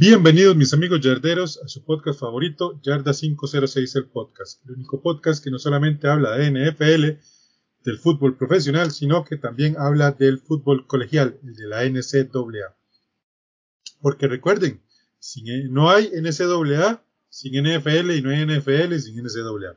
Bienvenidos mis amigos yarderos a su podcast favorito, Yarda 506 el podcast, el único podcast que no solamente habla de NFL, del fútbol profesional, sino que también habla del fútbol colegial, el de la NCAA. Porque recuerden, si no hay NCAA, sin NFL y no hay NFL sin NCAA.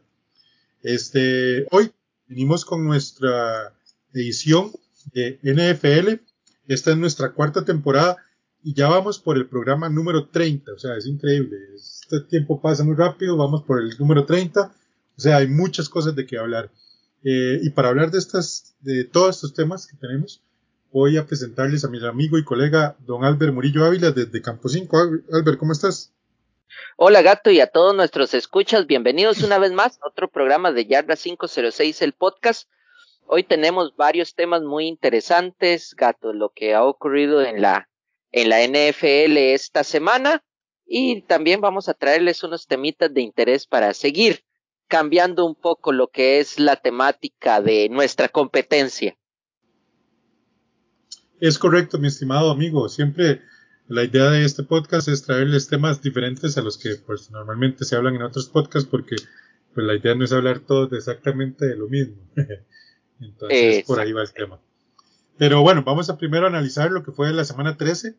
Este, hoy venimos con nuestra edición de NFL. Esta es nuestra cuarta temporada y ya vamos por el programa número 30, o sea, es increíble, este tiempo pasa muy rápido, vamos por el número 30, o sea, hay muchas cosas de qué hablar. Eh, y para hablar de estas, de todos estos temas que tenemos, voy a presentarles a mi amigo y colega don Albert Murillo Ávila desde Campo 5. Albert, ¿cómo estás? Hola gato y a todos nuestros escuchas, bienvenidos una vez más a otro programa de Yarda 506, el podcast. Hoy tenemos varios temas muy interesantes, gato, lo que ha ocurrido en la en la NFL esta semana y también vamos a traerles unos temitas de interés para seguir cambiando un poco lo que es la temática de nuestra competencia. Es correcto, mi estimado amigo. Siempre la idea de este podcast es traerles temas diferentes a los que pues, normalmente se hablan en otros podcasts porque pues, la idea no es hablar todos exactamente de lo mismo. Entonces, por ahí va el tema. Pero bueno, vamos a primero analizar lo que fue la semana 13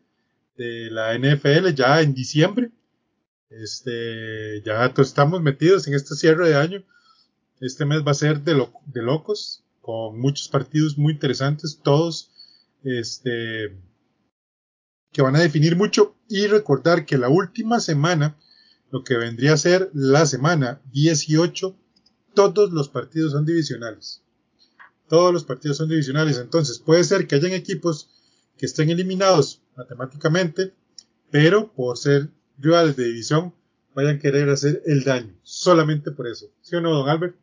de la NFL ya en diciembre. Este, ya estamos metidos en este cierre de año. Este mes va a ser de, de locos, con muchos partidos muy interesantes, todos este, que van a definir mucho. Y recordar que la última semana, lo que vendría a ser la semana 18, todos los partidos son divisionales. Todos los partidos son divisionales. Entonces puede ser que hayan equipos que estén eliminados matemáticamente, pero por ser rivales de división vayan a querer hacer el daño. Solamente por eso. ¿Sí o no, don Albert?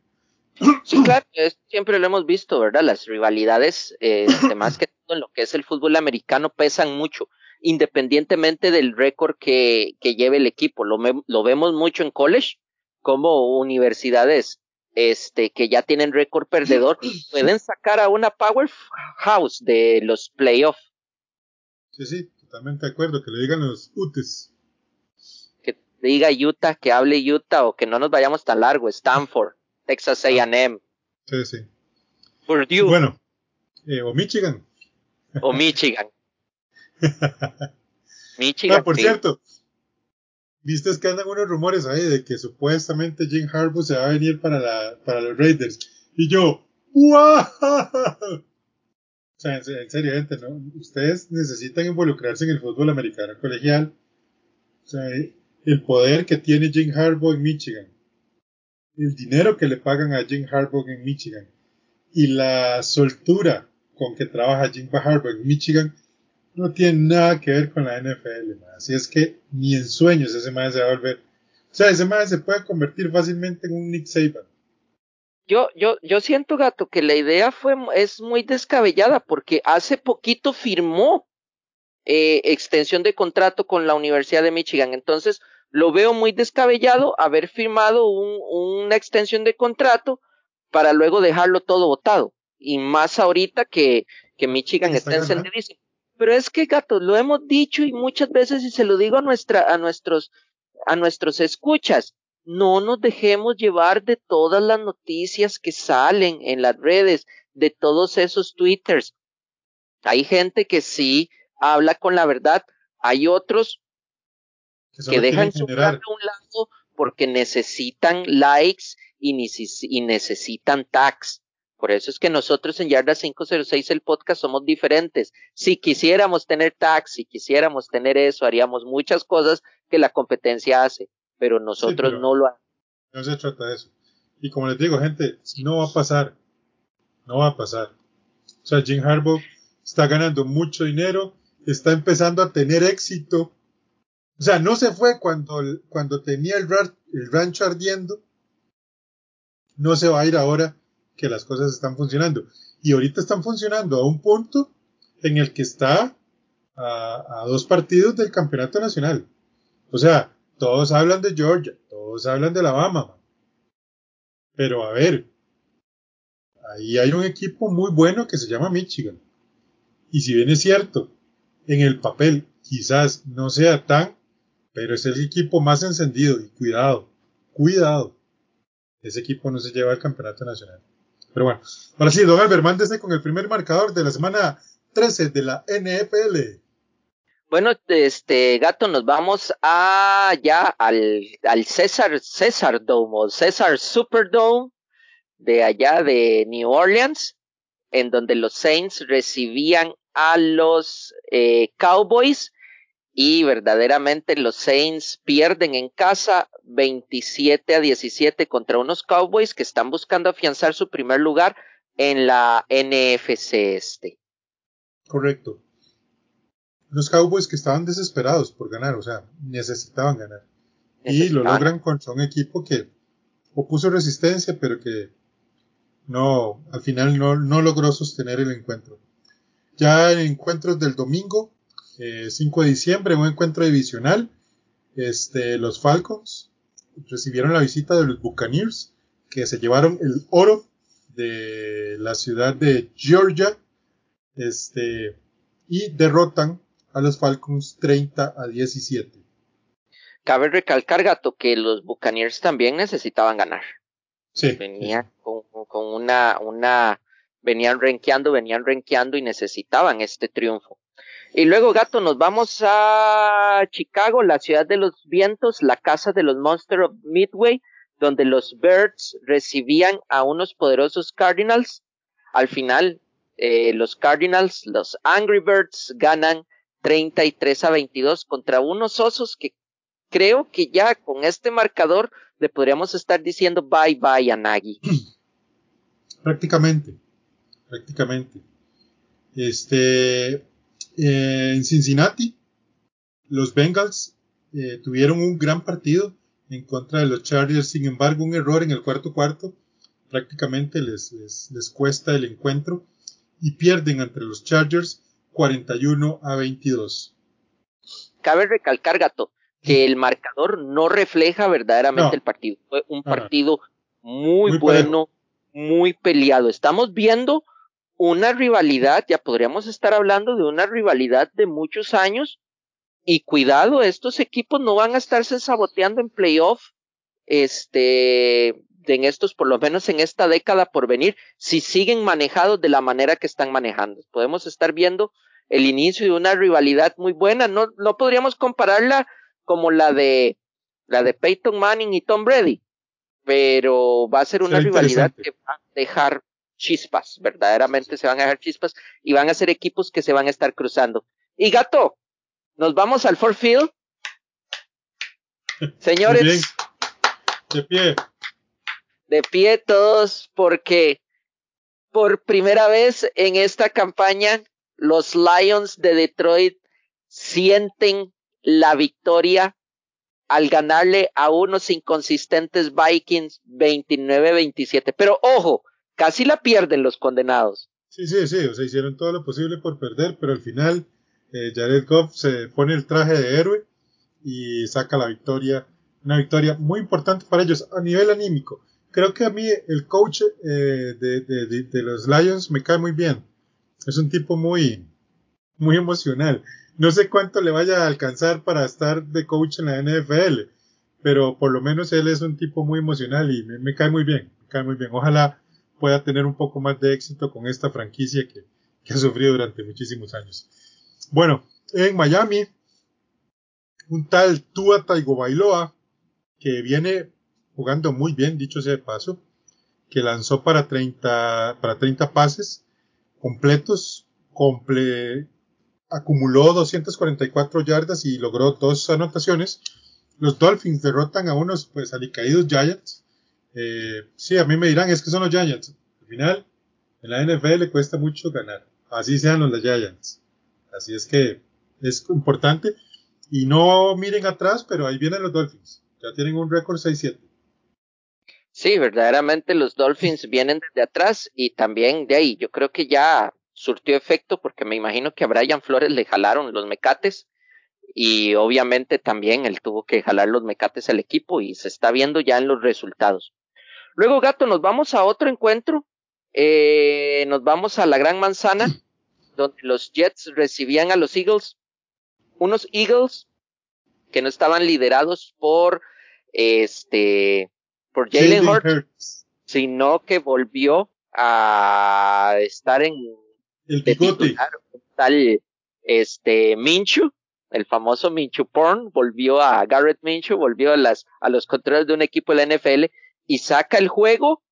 Sí, claro, siempre lo hemos visto, ¿verdad? Las rivalidades, eh, más que todo en lo que es el fútbol americano, pesan mucho, independientemente del récord que, que lleve el equipo. Lo, lo vemos mucho en college, como universidades este, que ya tienen récord perdedor, pueden sacar a una powerhouse de los playoffs. Sí, sí, totalmente de acuerdo, que le digan los UTES. Que diga Utah, que hable Utah o que no nos vayamos tan largo, Stanford, Texas A&M. Sí, sí. Purdue. Bueno, eh, o Michigan. O Michigan. Michigan. Ah, por cierto, Viste que andan unos rumores ahí de que supuestamente Jim Harbaugh se va a venir para, la, para los Raiders. Y yo, ¡wow! O sea, en, serio, gente, ¿no? Ustedes necesitan involucrarse en el fútbol americano colegial. O sea, el poder que tiene Jim Harbaugh en Michigan. El dinero que le pagan a Jim Harbaugh en Michigan. Y la soltura con que trabaja Jim Harbaugh en Michigan no tiene nada que ver con la NFL, así es que ni en sueños ese man se va a volver. O sea, ese man se puede convertir fácilmente en un Nick Saban. Yo, yo, yo siento, gato, que la idea fue, es muy descabellada porque hace poquito firmó eh, extensión de contrato con la Universidad de Michigan. Entonces, lo veo muy descabellado haber firmado un, una extensión de contrato para luego dejarlo todo votado. Y más ahorita que, que Michigan está, está encendidísimo. Pero es que, gato, lo hemos dicho y muchas veces, y se lo digo a nuestra, a nuestros, a nuestros escuchas, no nos dejemos llevar de todas las noticias que salen en las redes, de todos esos twitters. Hay gente que sí habla con la verdad, hay otros que, dejan su a un lado porque necesitan likes y, y necesitan tags. Por eso es que nosotros en Yarda 506 el podcast somos diferentes. Si quisiéramos tener tax, si quisiéramos tener eso, haríamos muchas cosas que la competencia hace, pero nosotros no lo hacemos. No se trata de eso. Y como les digo, gente, no va a pasar. No va a pasar. O sea, Jim Harbaugh está ganando mucho dinero, está empezando a tener éxito. O sea, no se fue cuando, cuando tenía el el rancho ardiendo, no se va a ir ahora que las cosas están funcionando. Y ahorita están funcionando a un punto en el que está a, a dos partidos del campeonato nacional. O sea, todos hablan de Georgia, todos hablan de Alabama. Pero a ver, ahí hay un equipo muy bueno que se llama Michigan. Y si bien es cierto, en el papel quizás no sea tan, pero es el equipo más encendido. Y cuidado, cuidado. Ese equipo no se lleva al campeonato nacional. Pero bueno, ahora sí, don Albert, mándese con el primer marcador de la semana 13 de la NFL. Bueno, este gato, nos vamos a ya al, al César César Dome o César Superdome de allá de New Orleans, en donde los Saints recibían a los eh, Cowboys y verdaderamente los Saints pierden en casa 27 a 17 contra unos Cowboys que están buscando afianzar su primer lugar en la NFC este. Correcto. Los Cowboys que estaban desesperados por ganar, o sea, necesitaban ganar. Necesitaban. Y lo logran contra un equipo que opuso resistencia, pero que no, al final no, no logró sostener el encuentro. Ya en encuentros del domingo, eh, 5 de diciembre, un encuentro divisional, este, los Falcons recibieron la visita de los Buccaneers, que se llevaron el oro de la ciudad de Georgia, este, y derrotan a los Falcons 30 a 17. Cabe recalcar, Gato, que los Buccaneers también necesitaban ganar. Sí. Venía con, con una, una, venían renqueando, venían renqueando y necesitaban este triunfo. Y luego, gato, nos vamos a Chicago, la ciudad de los vientos, la casa de los Monsters of Midway, donde los Birds recibían a unos poderosos Cardinals. Al final, eh, los Cardinals, los Angry Birds, ganan 33 a 22 contra unos osos que creo que ya con este marcador le podríamos estar diciendo bye bye a Nagy. Prácticamente, prácticamente. Este, eh, en Cincinnati, los Bengals eh, tuvieron un gran partido en contra de los Chargers, sin embargo, un error en el cuarto cuarto prácticamente les, les, les cuesta el encuentro y pierden entre los Chargers 41 a 22. Cabe recalcar, Gato, que el marcador no refleja verdaderamente no. el partido. Fue un partido muy, muy bueno, parejo. muy peleado. Estamos viendo una rivalidad, ya podríamos estar hablando de una rivalidad de muchos años. Y cuidado, estos equipos no van a estarse saboteando en playoff, este, en estos, por lo menos en esta década por venir, si siguen manejados de la manera que están manejando. Podemos estar viendo el inicio de una rivalidad muy buena. No, no podríamos compararla como la de la de Peyton Manning y Tom Brady, pero va a ser una rivalidad que va a dejar chispas, verdaderamente se van a dejar chispas y van a ser equipos que se van a estar cruzando. Y gato, nos vamos al Ford Field. Señores, de pie. De pie todos porque por primera vez en esta campaña los Lions de Detroit sienten la victoria al ganarle a unos inconsistentes Vikings 29-27. Pero ojo, casi la pierden los condenados. Sí, sí, sí, o sea, hicieron todo lo posible por perder, pero al final eh, Jared Goff se pone el traje de héroe y saca la victoria, una victoria muy importante para ellos a nivel anímico. Creo que a mí el coach eh, de, los Lions me cae muy bien. Es un tipo muy, muy emocional. No sé cuánto le vaya a alcanzar para estar de coach en la NFL, pero por lo menos él es un tipo muy emocional y me, cae muy bien, me cae muy bien. Ojalá pueda tener un poco más de éxito con esta franquicia que, que ha sufrido durante muchísimos años. Bueno, en Miami, un tal Tua Tagovailoa que viene jugando muy bien, dicho sea de paso, que lanzó para 30, para 30 pases completos, comple acumuló 244 yardas y logró dos anotaciones. Los Dolphins derrotan a unos pues alicaídos Giants. Eh, sí, a mí me dirán, es que son los Giants. Al final, en la NFL le cuesta mucho ganar. Así sean los Giants. Así es que es importante. Y no miren atrás, pero ahí vienen los Dolphins. Ya tienen un récord 6-7. Sí, verdaderamente los Dolphins vienen desde atrás y también de ahí. Yo creo que ya surtió efecto porque me imagino que a Brian Flores le jalaron los mecates y obviamente también él tuvo que jalar los mecates al equipo y se está viendo ya en los resultados. Luego, gato, nos vamos a otro encuentro. Eh, nos vamos a la Gran Manzana, donde los Jets recibían a los Eagles. Unos Eagles que no estaban liderados por este por Jalen Hurts, sino que volvió a estar en el bigote. tal este Minchu, el famoso Minchu Porn, volvió a Garrett Minchu, volvió a las a los controles de un equipo de la NFL y saca el juego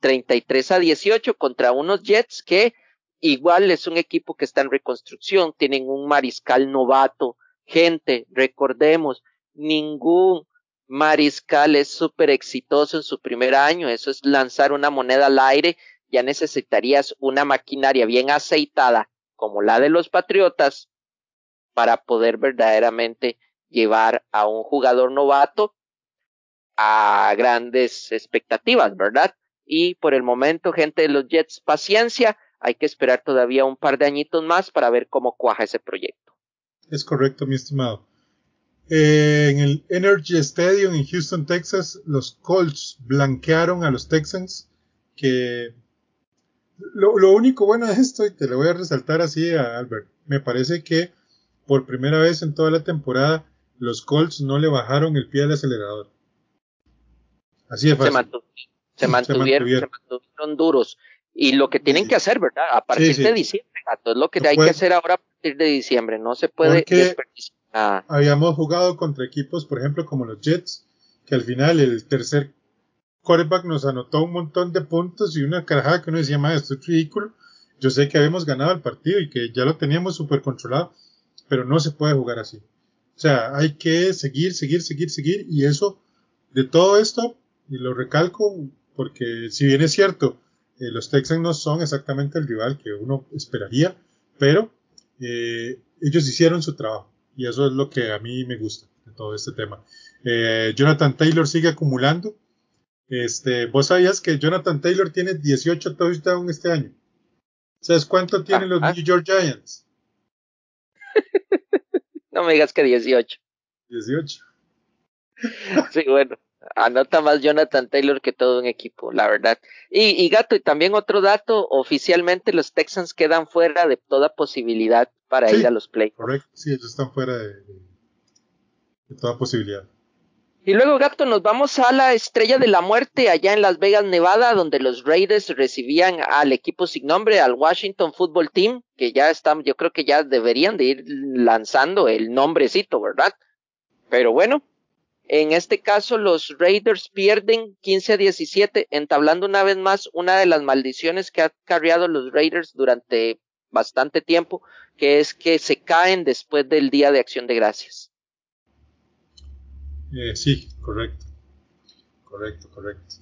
33 a 18 contra unos Jets que igual es un equipo que está en reconstrucción, tienen un mariscal novato, gente, recordemos, ningún mariscal es súper exitoso en su primer año, eso es lanzar una moneda al aire, ya necesitarías una maquinaria bien aceitada como la de los Patriotas para poder verdaderamente llevar a un jugador novato a grandes expectativas, ¿verdad? Y por el momento, gente de los Jets, paciencia, hay que esperar todavía un par de añitos más para ver cómo cuaja ese proyecto. Es correcto, mi estimado. Eh, en el Energy Stadium en Houston, Texas, los Colts blanquearon a los Texans, que lo, lo, único bueno de esto, y te lo voy a resaltar así a Albert, me parece que por primera vez en toda la temporada los Colts no le bajaron el pie al acelerador. Así de fácil. Se, mantuvieron, se, mantuvieron, duros. Y lo que tienen que hacer, ¿verdad? A partir de diciembre, gato, es lo que hay que hacer ahora a partir de diciembre. No se puede desperdiciar. Habíamos jugado contra equipos, por ejemplo, como los Jets, que al final el tercer quarterback nos anotó un montón de puntos y una carajada que uno decía, más esto es ridículo. Yo sé que habíamos ganado el partido y que ya lo teníamos súper controlado, pero no se puede jugar así. O sea, hay que seguir, seguir, seguir, seguir y eso, de todo esto, y lo recalco porque si bien es cierto, eh, los Texans no son exactamente el rival que uno esperaría, pero eh, ellos hicieron su trabajo y eso es lo que a mí me gusta de todo este tema. Eh, Jonathan Taylor sigue acumulando. Este, vos sabías que Jonathan Taylor tiene 18 touchdowns este año. ¿Sabes cuánto tienen los New York Giants? no me digas que 18. 18. sí, bueno anota más Jonathan Taylor que todo un equipo, la verdad. Y, y, Gato, y también otro dato, oficialmente los Texans quedan fuera de toda posibilidad para ir a los playoffs. Correcto, sí, ellos están fuera de, de, toda posibilidad. Y luego, Gato, nos vamos a la Estrella de la Muerte, allá en Las Vegas, Nevada, donde los Raiders recibían al equipo sin nombre, al Washington Football Team, que ya están, yo creo que ya deberían de ir lanzando el nombrecito, ¿verdad? Pero bueno, en este caso, los Raiders pierden 15 a 17, entablando una vez más una de las maldiciones que ha cargado los Raiders durante bastante tiempo, que es que se caen después del Día de Acción de Gracias. Eh, sí, correcto. Correcto, correcto.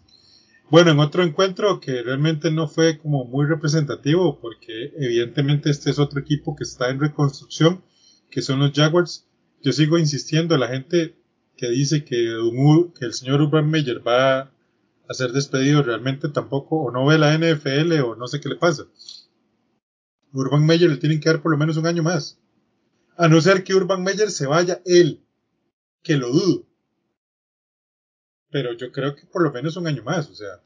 Bueno, en otro encuentro que realmente no fue como muy representativo, porque evidentemente este es otro equipo que está en reconstrucción, que son los Jaguars. Yo sigo insistiendo, la gente que dice que, el señor Urban Meyer va a ser despedido realmente tampoco o no ve la NFL o no sé qué le pasa. Urban Meyer le tienen que dar por lo menos un año más. A no ser que Urban Meyer se vaya él, que lo dudo. Pero yo creo que por lo menos un año más, o sea.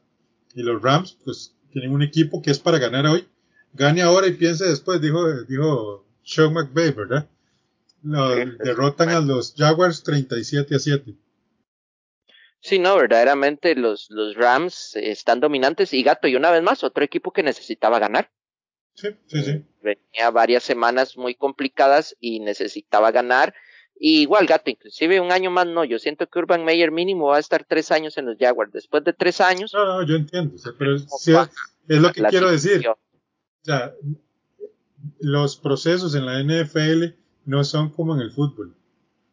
Y los Rams, pues, tienen un equipo que es para ganar hoy. Gane ahora y piense después, dijo, dijo Sean McVay, ¿verdad? Derrotan a los Jaguars 37 a 7. Sí, no, verdaderamente los, los Rams están dominantes y Gato, y una vez más, otro equipo que necesitaba ganar. Sí, sí, sí. Venía varias semanas muy complicadas y necesitaba ganar. Y igual, Gato, inclusive un año más no. Yo siento que Urban Meyer mínimo va a estar tres años en los Jaguars. Después de tres años. No, no, yo entiendo. pero es, es lo que quiero decir. O sea, los procesos en la NFL no son como en el fútbol.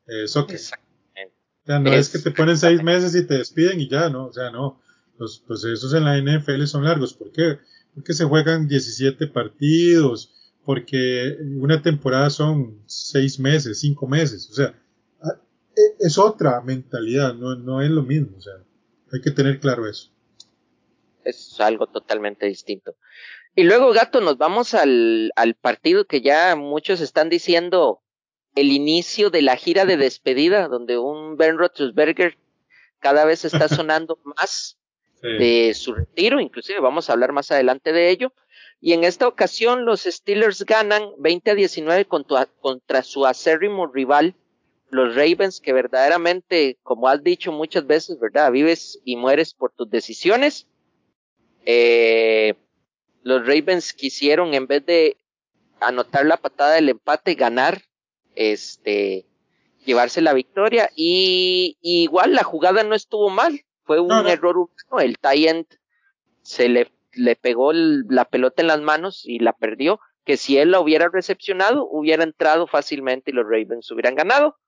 Eh, soccer. O sea, no es que te ponen seis meses y te despiden y ya, ¿no? O sea, no. Los procesos en la NFL son largos. ¿Por qué? Porque se juegan 17 partidos, porque una temporada son seis meses, cinco meses. O sea, es otra mentalidad, no, no es lo mismo, o sea, hay que tener claro eso. Es algo totalmente distinto. Y luego, gato, nos vamos al, al partido que ya muchos están diciendo el inicio de la gira de despedida, donde un Ben Roethlisberger cada vez está sonando más de su retiro, inclusive vamos a hablar más adelante de ello. Y en esta ocasión los Steelers ganan 20 a 19 contra, contra su acérrimo rival, los Ravens, que verdaderamente, como has dicho muchas veces, ¿verdad? Vives y mueres por tus decisiones. Eh, los Ravens quisieron, en vez de anotar la patada del empate, ganar, este, llevarse la victoria. Y, igual la jugada no estuvo mal, fue un error humano. El tie se le, le pegó la pelota en las manos y la perdió. Que si él la hubiera recepcionado, hubiera entrado fácilmente y los Ravens hubieran ganado.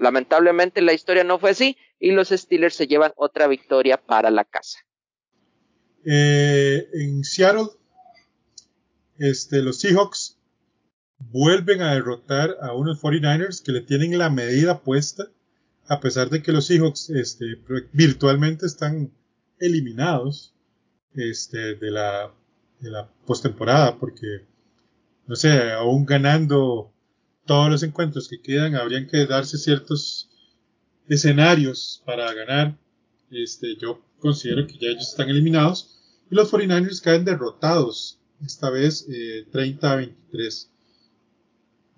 Lamentablemente la historia no fue así y los Steelers se llevan otra victoria para la casa. Eh, en Seattle, este, los Seahawks vuelven a derrotar a unos 49ers que le tienen la medida puesta, a pesar de que los Seahawks este, virtualmente están eliminados este, de la, de la postemporada, porque, no sé, aún ganando todos los encuentros que quedan, habrían que darse ciertos escenarios para ganar. Este, yo considero que ya ellos están eliminados y los 49ers caen derrotados, esta vez 30 eh, a 23.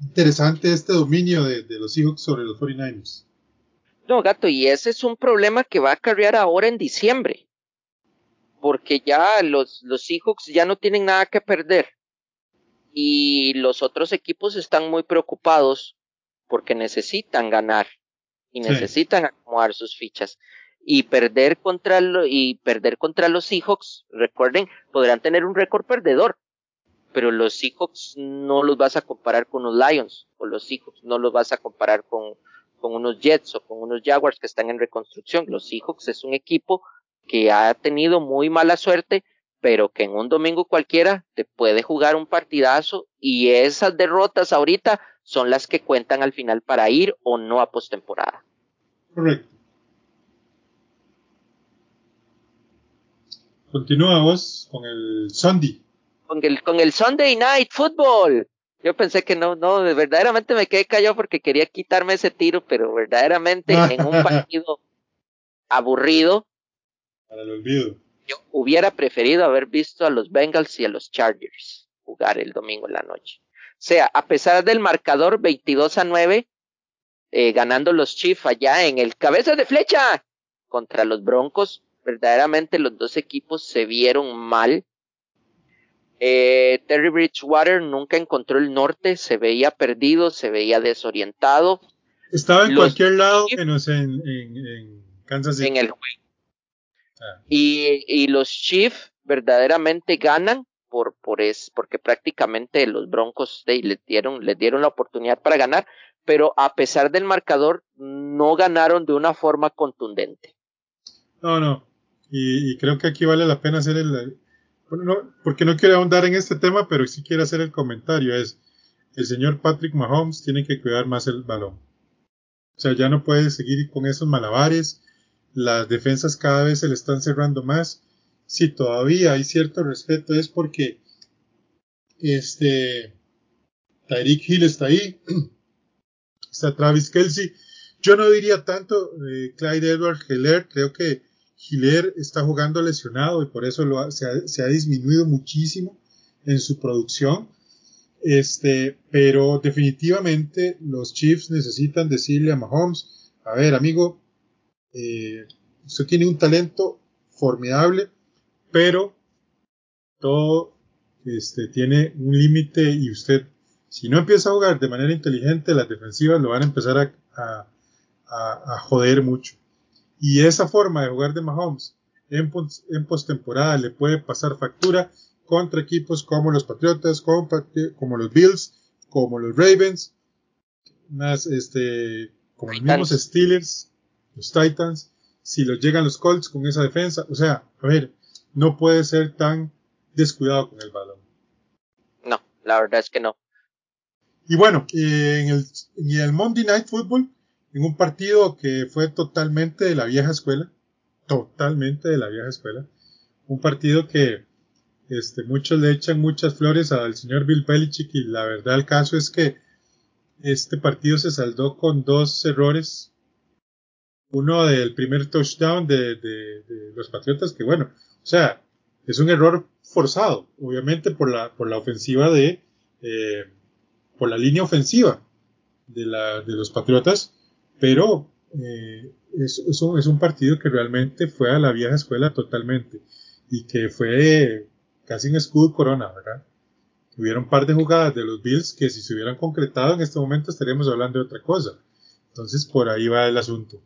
Interesante este dominio de, los Seahawks sobre los 49ers. No, gato, y ese es un problema que va a cargar ahora en diciembre. Porque ya los, los Seahawks ya no tienen nada que perder y los otros equipos están muy preocupados porque necesitan ganar y necesitan acomodar sus fichas y perder contra y perder contra los Seahawks, recuerden, podrán tener un récord perdedor, pero los Seahawks no los vas a comparar con los Lions o los Seahawks no los vas a comparar con, con unos Jets o con unos Jaguars que están en reconstrucción. Los Seahawks es un equipo que ha tenido muy mala suerte pero que en un domingo cualquiera te puede jugar un partidazo y esas derrotas ahorita son las que cuentan al final para ir o no a postemporada. Correcto. Continúa vos con el Sunday. Con el, con el Sunday Night Football. Yo pensé que no, no, verdaderamente me quedé callado porque quería quitarme ese tiro, pero verdaderamente en un partido aburrido. Para el olvido yo hubiera preferido haber visto a los Bengals y a los Chargers jugar el domingo en la noche. O sea, a pesar del marcador 22 a 9, eh, ganando los Chiefs allá en el cabeza de flecha contra los Broncos, verdaderamente los dos equipos se vieron mal. Eh, Terry Bridgewater nunca encontró el norte, se veía perdido, se veía desorientado. Estaba en cualquier lado menos en, en, Kansas City. En el y, y los Chiefs verdaderamente ganan por, por es, porque prácticamente los Broncos les dieron, les dieron la oportunidad para ganar, pero a pesar del marcador, no ganaron de una forma contundente. No, no. Y, creo que aquí vale la pena hacer el. Bueno, no, porque no quiero ahondar en este tema, pero sí quiero hacer el comentario: es el señor Patrick Mahomes tiene que cuidar más el balón. O sea, ya no puede seguir con esos malabares las defensas cada vez se le están cerrando más. Si todavía hay cierto respeto es porque este Tyreek Hill está ahí, está Travis Kelsey. Yo no diría tanto eh, Clyde Edward Hiller, creo que Hiller está jugando lesionado y por eso lo se, ha, se, ha, disminuido muchísimo en su producción. Este, pero definitivamente los Chiefs necesitan decirle a Mahomes, a ver amigo, eh, usted tiene un talento formidable, pero todo este, tiene un límite y usted, si no empieza a jugar de manera inteligente, las defensivas lo van a empezar a, a, a, joder mucho. Y esa forma de jugar de Mahomes en, en postemporada le puede pasar factura contra equipos como los Patriotas, como, como los Bills, como los Ravens, más este, como los mismos Steelers, los Titans, si los llegan los Colts con esa defensa. O sea, a ver, no puede ser tan descuidado con el balón. No, la verdad es que no. Y bueno, en, el, en el Monday Night Football, en un partido que fue totalmente de la vieja escuela, totalmente de la vieja escuela, un partido que este, muchos le echan muchas flores al señor Bill Belichick y la verdad el caso es que este partido se saldó con dos errores. Uno del primer touchdown de, de, de los Patriotas, que bueno, o sea, es un error forzado, obviamente por la, por la ofensiva de, eh, por la línea ofensiva de, la, de los Patriotas, pero eh, es, es, un, es, un, partido que realmente fue a la vieja escuela totalmente y que fue casi un escudo corona, ¿verdad? Hubieron un par de jugadas de los Bills que si se hubieran concretado en este momento estaríamos hablando de otra cosa. Entonces por ahí va el asunto.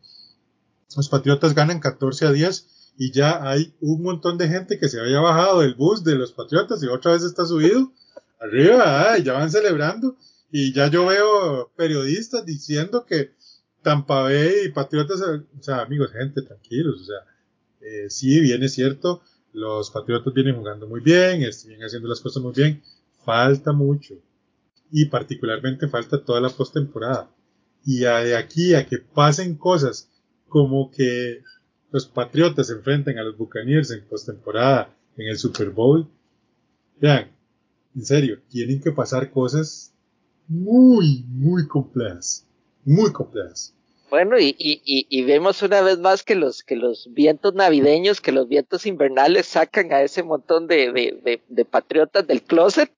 Los Patriotas ganan 14 a 10 y ya hay un montón de gente que se había bajado del bus de los Patriotas y otra vez está subido arriba, ah, ya van celebrando y ya yo veo periodistas diciendo que Tampa Bay y Patriotas, o sea, amigos, gente, tranquilos, o sea, eh, sí, bien es cierto, los Patriotas vienen jugando muy bien, vienen haciendo las cosas muy bien, falta mucho. Y particularmente falta toda la postemporada. Y de aquí a que pasen cosas como que los Patriotas se enfrenten a los Buccaneers en postemporada en el Super Bowl, vean, en serio, tienen que pasar cosas muy, muy complejas. Muy complejas. Bueno, y, y, y, vemos una vez más que los, que los vientos navideños, que los vientos invernales sacan a ese montón de, de, de, de patriotas del closet.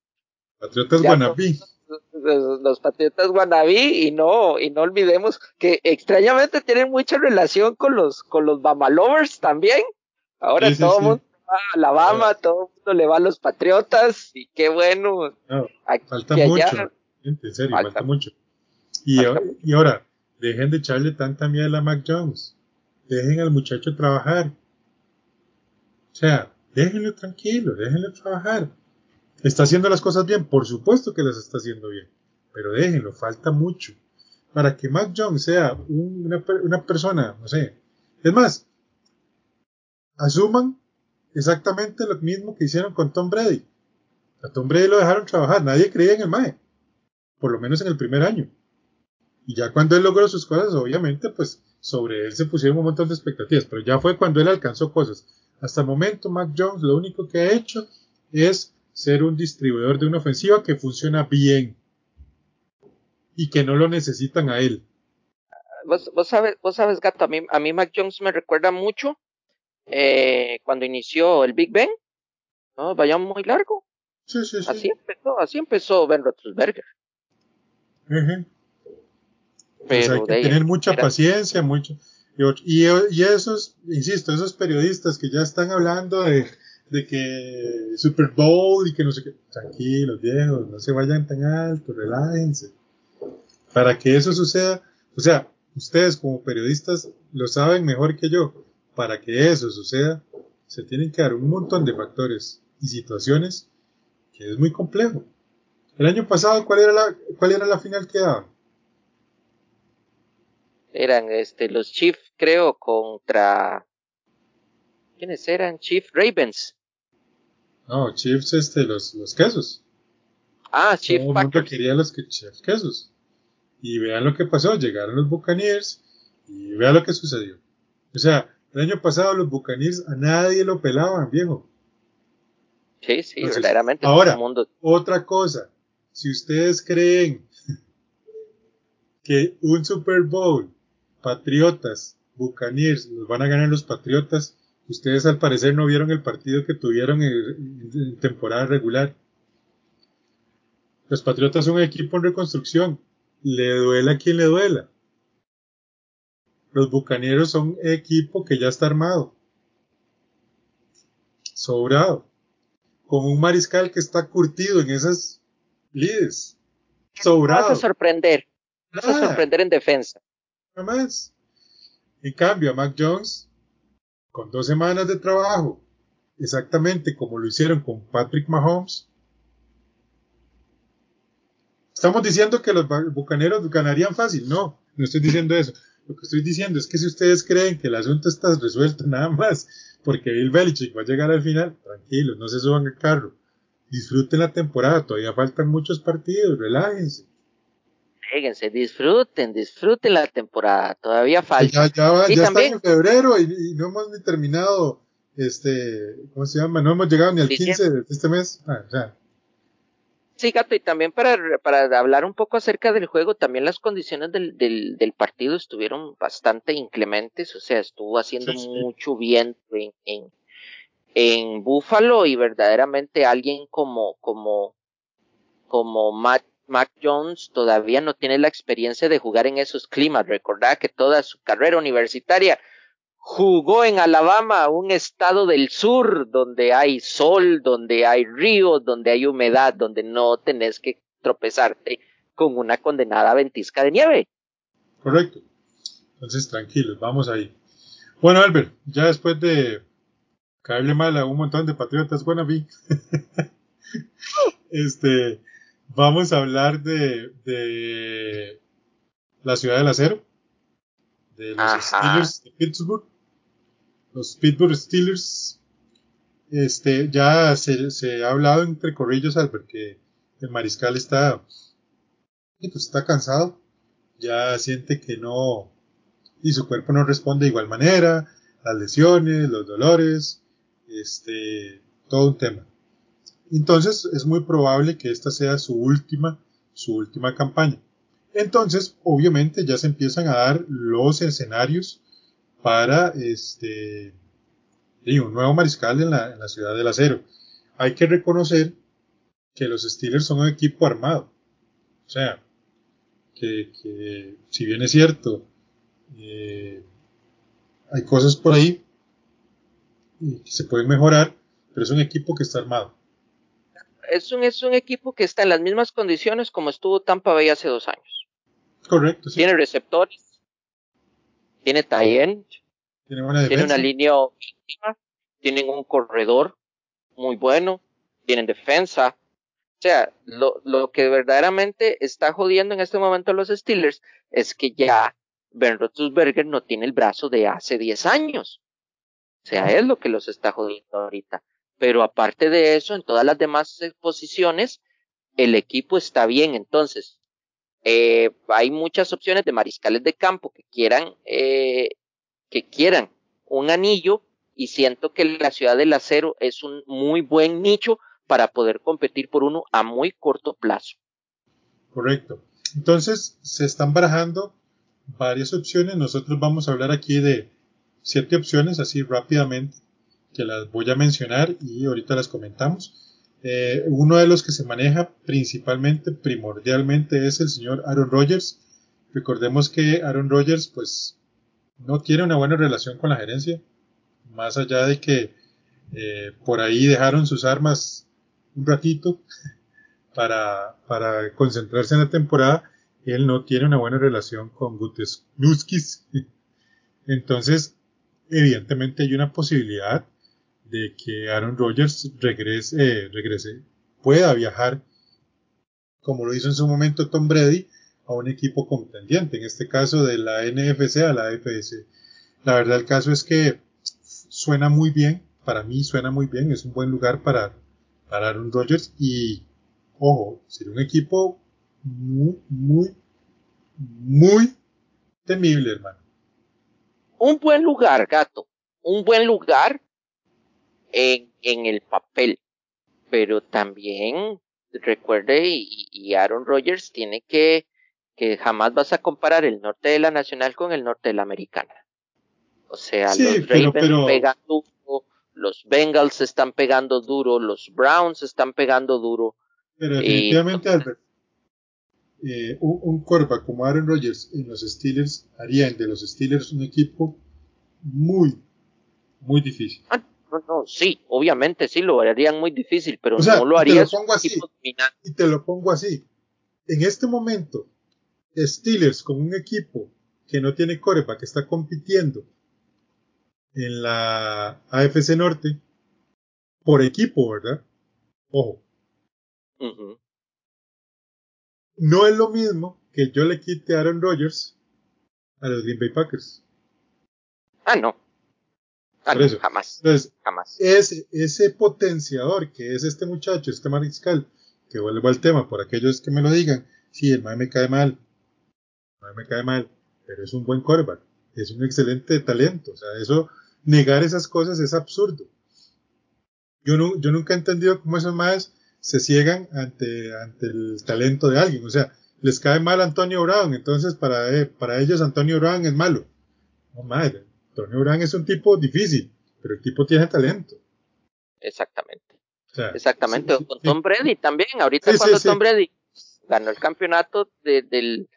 Patriotas guanabí. Los, los, patriotas guanabí y no, y no olvidemos que extrañamente tienen mucha relación con los, con los Bamalovers también. Ahora sí, sí, todo el mundo va a Alabama, todo el mundo le va a los patriotas y qué bueno. No, falta mucho, allá, en serio, falta, falta mucho. Y, ahora, Dejen de echarle tanta miel a Mac Jones. Dejen al muchacho trabajar. O sea, déjenlo tranquilo, déjenlo trabajar. ¿Está haciendo las cosas bien? Por supuesto que las está haciendo bien. Pero déjenlo, falta mucho. Para que Mac Jones sea una, una persona, no sé. Es más, asuman exactamente lo mismo que hicieron con Tom Brady. A Tom Brady lo dejaron trabajar, nadie creía en el MAE. Por lo menos en el primer año. Y ya cuando él logró sus cosas, obviamente, pues sobre él se pusieron un montón de expectativas, pero ya fue cuando él alcanzó cosas. Hasta el momento, Mac Jones lo único que ha hecho es ser un distribuidor de una ofensiva que funciona bien y que no lo necesitan a él. Vos, vos sabes, vos sabes, gato, a mí, a mí Mac Jones me recuerda mucho eh, cuando inició el Big Bang, ¿no? Vayamos muy largo. Sí, sí, sí. Así empezó, así empezó Ben Roethlisberger. Uh -huh. Pues hay que tener mucha era... paciencia, mucho. Y, y, esos, insisto, esos periodistas que ya están hablando de, de que Super Bowl y que no sé qué, tranquilos viejos, no se vayan tan alto, relájense. Para que eso suceda, o sea, ustedes como periodistas lo saben mejor que yo, para que eso suceda, se tienen que dar un montón de factores y situaciones que es muy complejo. El año pasado, ¿cuál era la, cuál era la final que daban? Eran este los Chiefs, creo, contra ¿quiénes eran? Chiefs Ravens. No, Chiefs este los los quesos. Ah, Chiefs Todo el mundo quería los que, Chiefs quesos. Y vean lo que pasó, llegaron los Buccaneers y vean lo que sucedió. O sea, el año pasado los Buccaneers a nadie lo pelaban, viejo. Sí, sí, Entonces, verdaderamente. Ahora, mundo... otra cosa, si ustedes creen que un Super Bowl Patriotas, Buccaneers, los van a ganar los Patriotas. Ustedes al parecer no vieron el partido que tuvieron en, en, temporada regular. Los Patriotas son un equipo en reconstrucción. Le duela a quien le duela. Los Bucaneros son equipo que ya está armado. Sobrado. Con un mariscal que está curtido en esas lides. Sobrado. Vas a sorprender. Vas a sorprender en defensa más. En cambio, a Mac Jones, con dos semanas de trabajo, exactamente como lo hicieron con Patrick Mahomes, estamos diciendo que los bucaneros ganarían fácil. No, no estoy diciendo eso. Lo que estoy diciendo es que si ustedes creen que el asunto está resuelto nada más porque Bill Belichick va a llegar al final, tranquilos, no se suban al carro. Disfruten la temporada, todavía faltan muchos partidos, relájense. Fíjense, disfruten, disfruten la temporada, todavía falta. Ya, ya, ya también, en febrero y, no hemos ni terminado, este, ¿cómo se llama? No hemos llegado ni al 15 de este mes. Ah, Sí, Gato, y también para, para hablar un poco acerca del juego, también las condiciones del, del, del partido estuvieron bastante inclementes, o sea, estuvo haciendo mucho viento en, en, en Buffalo y verdaderamente alguien como, como, como Matt, Mac Jones todavía no tiene la experiencia de jugar en esos climas. Recordad que toda su carrera universitaria jugó en Alabama, un estado del sur donde hay sol, donde hay ríos, donde hay humedad, donde no tenés que tropezarte con una condenada ventisca de nieve. Correcto. Entonces, tranquilos, vamos ahí. Bueno, Albert, ya después de caerle mal a un montón de patriotas wannabe, este, vamos a hablar de, de la ciudad del acero, de los Steelers de Pittsburgh. Los Pittsburgh Steelers, este, ya se, se, ha hablado entre corrillos, Albert, que el mariscal está, pues está cansado, ya siente que no, y su cuerpo no responde de igual manera, las lesiones, los dolores, este, todo un tema. Entonces es muy probable que esta sea su última, su última campaña. Entonces, obviamente ya se empiezan a dar los escenarios para este un nuevo mariscal en la, ciudad del acero. Hay que reconocer que los Steelers son un equipo armado. O sea, que, si bien es cierto, eh, hay cosas por ahí que se pueden mejorar, pero es un equipo que está armado. Es un, es un equipo que está en las mismas condiciones como estuvo Tampa Bay hace dos años. Correcto, Tiene receptores, tiene Tayen, tiene, una línea ofensiva, tienen un corredor muy bueno, tienen defensa. O sea, lo, lo que verdaderamente está jodiendo en este momento a los Steelers es que ya Ben Roethlisberger no tiene el brazo de hace 10 años. O sea, es lo que los está jodiendo ahorita. Pero aparte de eso, en todas las demás posiciones, el equipo está bien. Entonces, eh, hay muchas opciones de mariscales de campo que quieran, eh, que quieran un anillo y siento que la ciudad del acero es un muy buen nicho para poder competir por uno a muy corto plazo. Correcto. Entonces se están barajando varias opciones. Nosotros vamos a hablar aquí de siete opciones así rápidamente que las voy a mencionar y ahorita las comentamos. Eh, uno de los que se maneja principalmente, primordialmente, es el señor Aaron Rodgers. Recordemos que Aaron Rodgers, pues, no tiene una buena relación con la gerencia, más allá de que eh, por ahí dejaron sus armas un ratito para, para concentrarse en la temporada, él no tiene una buena relación con Gutes Entonces, evidentemente hay una posibilidad de que Aaron Rodgers regrese, eh, regrese, pueda viajar, como lo hizo en su momento Tom Brady, a un equipo contendiente, en este caso de la NFC a la AFS. La verdad el caso es que suena muy bien, para mí suena muy bien, es un buen lugar para, para Aaron Rodgers y, ojo, sería un equipo muy, muy, muy temible, hermano. Un buen lugar, gato, un buen lugar en, en el papel, pero también recuerde y, Aaron Rodgers tiene que que jamás vas a comparar el norte de la nacional con el norte de la americana. O sea, los Ravens pegan duro, los Bengals están pegando duro, los Browns están pegando duro. Pero definitivamente, Albert, eh, un, un como Aaron Rodgers en los Steelers haría de los Steelers un equipo muy, muy difícil. Ah, no, no, sí, obviamente sí lo harían muy difícil, pero no lo haría. Te lo pongo así, y te lo pongo así. En este momento, Steelers con un equipo que no tiene coreback, que está compitiendo en la AFC Norte por equipo, ¿verdad? Ojo. No es lo mismo que yo le quite a Aaron Rodgers a los Green Bay Packers. Ah, no. Ah, jamás. jamás. Ese, ese potenciador que es este muchacho, este mariscal, que vuelvo al tema por aquellos que me lo digan, si el mae me cae mal, a mí me cae mal, pero es un buen quarterback, es un excelente talento, o sea, eso, negar esas cosas es absurdo. Yo, no, yo nunca he entendido cómo esos más se ciegan ante, ante el talento de alguien, o sea, les cae mal Antonio Brown, entonces para, eh, para ellos Antonio Brown es malo. No madre, Antonio Brown es un tipo difícil, pero el tipo tiene talento. Exactamente. Exactamente, con Tom Brady también, ahorita cuando Tom Brady ganó el campeonato de, del,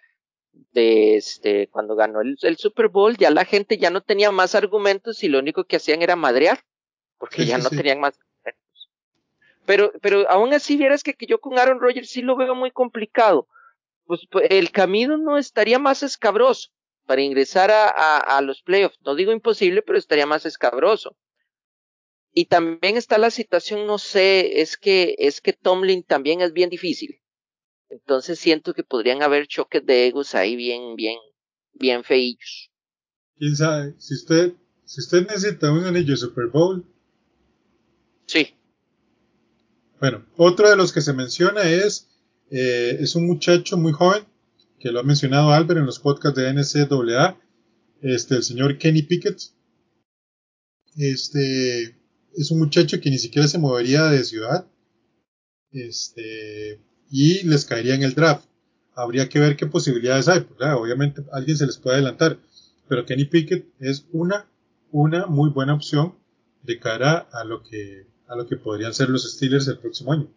de este, cuando ganó el, Super Bowl, ya la gente ya no tenía más argumentos y lo único que hacían era madrear, porque ya no tenían más argumentos. Pero, pero aún así vieras que, que yo con Aaron Rodgers sí lo veo muy complicado. Pues, pues el camino no estaría más escabroso para ingresar a, a, a los playoffs. No digo imposible, pero estaría más escabroso. Y también está la situación, no sé, es que, es que Tomlin también es bien difícil. Entonces siento que podrían haber choques de egos ahí bien, bien, bien feillos. Quién sabe, si usted, si usted necesita un anillo Super Bowl. Sí. Bueno, otro de los que se menciona es, eh, es un muchacho muy joven, que lo ha mencionado Albert en los podcasts de NCAA, este, el señor Kenny Pickett. Este, es un muchacho que ni siquiera se movería de ciudad. Este, y les caería en el draft. Habría que ver qué posibilidades hay. Pues, obviamente alguien se les puede adelantar. Pero Kenny Pickett es una, una muy buena opción de cara a lo que, a lo que podrían ser los Steelers el próximo año.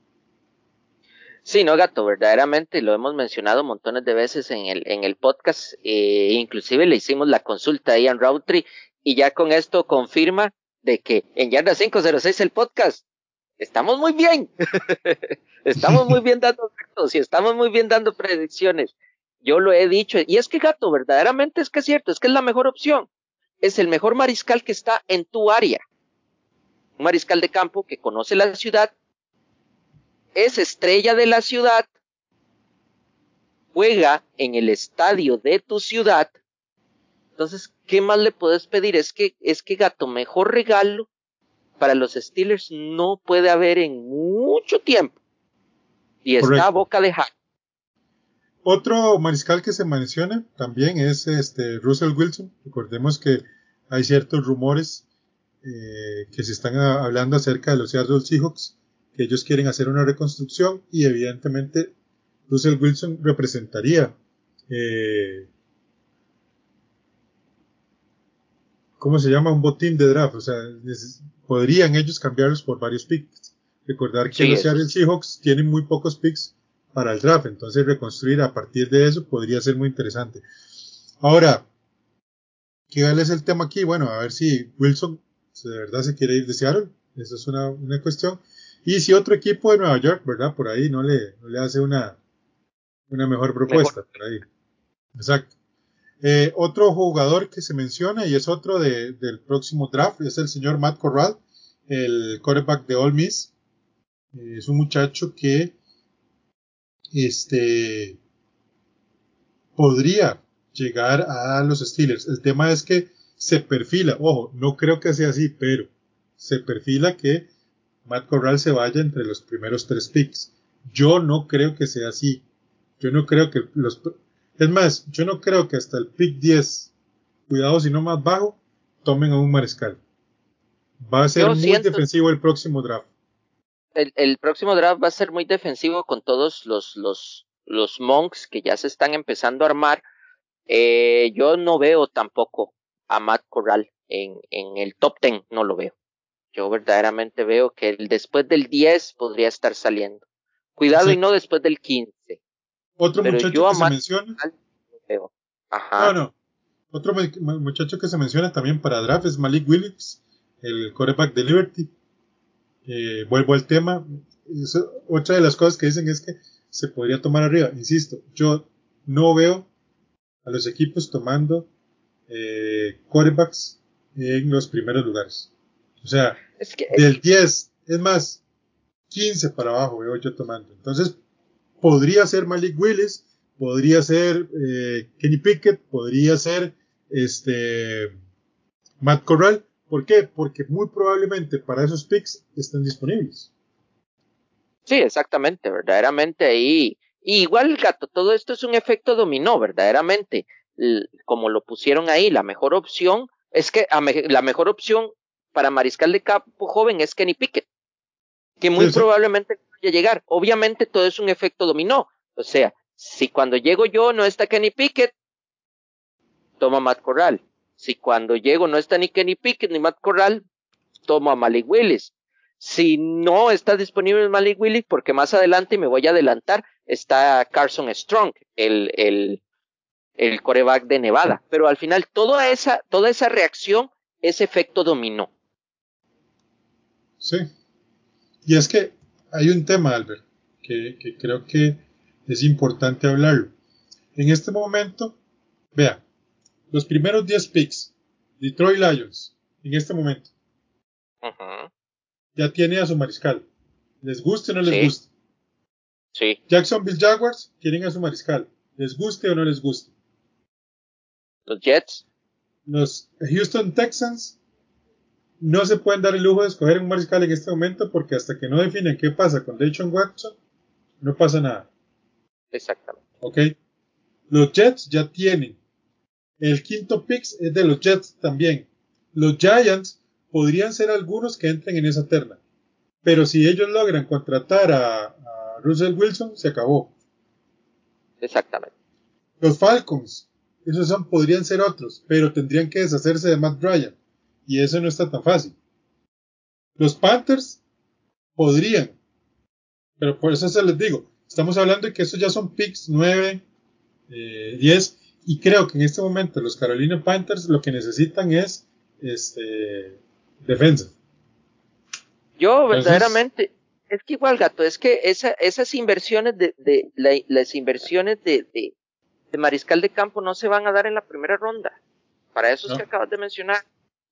Sí, no, gato, verdaderamente lo hemos mencionado montones de veces en el, en el podcast, eh, inclusive le hicimos la consulta a Ian Routry y ya con esto confirma de que en Yarda 506 el podcast estamos muy bien. estamos muy bien dando datos y estamos muy bien dando predicciones. Yo lo he dicho. Y es que gato, verdaderamente es que es cierto, es que es la mejor opción. Es el mejor mariscal que está en tu área. Un mariscal de campo que conoce la ciudad, es estrella de la ciudad, juega en el estadio de tu ciudad. Entonces, ¿qué más le puedes pedir? Es que, es que gato, mejor regalo para los Steelers no puede haber en mucho tiempo. Y está a boca de jaque. Otro mariscal que se menciona también es este Russell Wilson. Recordemos que hay ciertos rumores eh, que se están hablando acerca de los Seattle Seahawks, que ellos quieren hacer una reconstrucción y evidentemente Russell Wilson representaría eh, ¿cómo se llama? Un botín de draft. O sea, podrían ellos cambiarlos por varios picks. Recordar que los Seattle Seahawks tienen muy pocos picks para el draft, entonces reconstruir a partir de eso podría ser muy interesante. Ahora, ¿qué es el tema aquí? Bueno, a ver si Wilson de verdad se quiere ir de Seattle. Esa es una, una cuestión. Y si otro equipo de Nueva York, ¿verdad? Por ahí no le, no le hace una, una mejor propuesta. Por ahí. Exacto. Eh, otro jugador que se menciona y es otro de, del próximo draft es el señor Matt Corral, el quarterback de All Miss. Eh, es un muchacho que este podría llegar a los Steelers. El tema es que se perfila, ojo, no creo que sea así, pero se perfila que Matt Corral se vaya entre los primeros tres picks. Yo no creo que sea así. Yo no creo que los es más, yo no creo que hasta el pick 10, cuidado si no más bajo, tomen a un mariscal. Va a ser muy defensivo el próximo draft. El, el, próximo draft va a ser muy defensivo con todos los, los, los monks que ya se están empezando a armar. Eh, yo no veo tampoco a Matt Corral en, en el top 10, no lo veo. Yo verdaderamente veo que el, después del 10 podría estar saliendo. Cuidado y no después del 15. Otro muchacho que se menciona. Ajá. No, Otro muchacho que se menciona también para draft es Malik Williams, el quarterback de Liberty. Eh, vuelvo al tema. otra de las cosas que dicen es que se podría tomar arriba. Insisto, yo no veo a los equipos tomando eh, quarterbacks en los primeros lugares. O sea, del 10, es más, 15 para abajo veo yo tomando. Entonces, podría ser Malik Willis, podría ser eh, Kenny Pickett, podría ser este Matt Corral. ¿Por qué? Porque muy probablemente para esos picks estén disponibles. Sí, exactamente, verdaderamente ahí. Y igual, gato, todo esto es un efecto dominó, verdaderamente. Como lo pusieron ahí, la mejor opción es que la mejor opción para mariscal de campo joven es Kenny Pickett, que muy probablemente vaya a llegar. Obviamente todo es un efecto dominó. O sea, si cuando llego yo no está Kenny Pickett, toma Matt Corral. Si cuando llego no está ni Kenny Pickett ni Matt Corral, toma Malik Willis. Si no está disponible Malik Willis, porque más adelante me voy a adelantar, está Carson Strong, el, el, el coreback de Nevada. Pero al final toda esa, toda esa reacción es efecto dominó. Sí. Y es que hay un tema, Albert, que, que creo que es importante hablarlo. En este momento, vea, los primeros 10 picks, Detroit Lions, en este momento, ya tiene a su mariscal. ¿Les guste o no les guste? Sí. Jacksonville Jaguars tienen a su mariscal. ¿Les guste o no les guste? Los Jets. Los Houston Texans no se pueden dar el lujo de escoger un mariscal en este momento porque hasta que no definen qué pasa con Deshaun Watson, no pasa nada. Exactamente. Ok. Los Jets ya tienen. El quinto pick es de los Jets también. Los Giants podrían ser algunos que entren en esa terna. Pero si ellos logran contratar a, Russell Wilson, se acabó. Exactamente. Los Falcons, esos son, podrían ser otros, pero tendrían que deshacerse de Matt Ryan. Y eso no está tan fácil. Los Panthers podrían. Pero por eso se les digo, estamos hablando de que esos ya son picks 9, 10. Eh, y creo que en este momento los Carolina Panthers lo que necesitan es este, defensa. Yo verdaderamente, es que igual gato, es que esa, esas inversiones de, de las inversiones de, de, mariscal de campo no se van a dar en la primera ronda. Para esos que acabas de mencionar.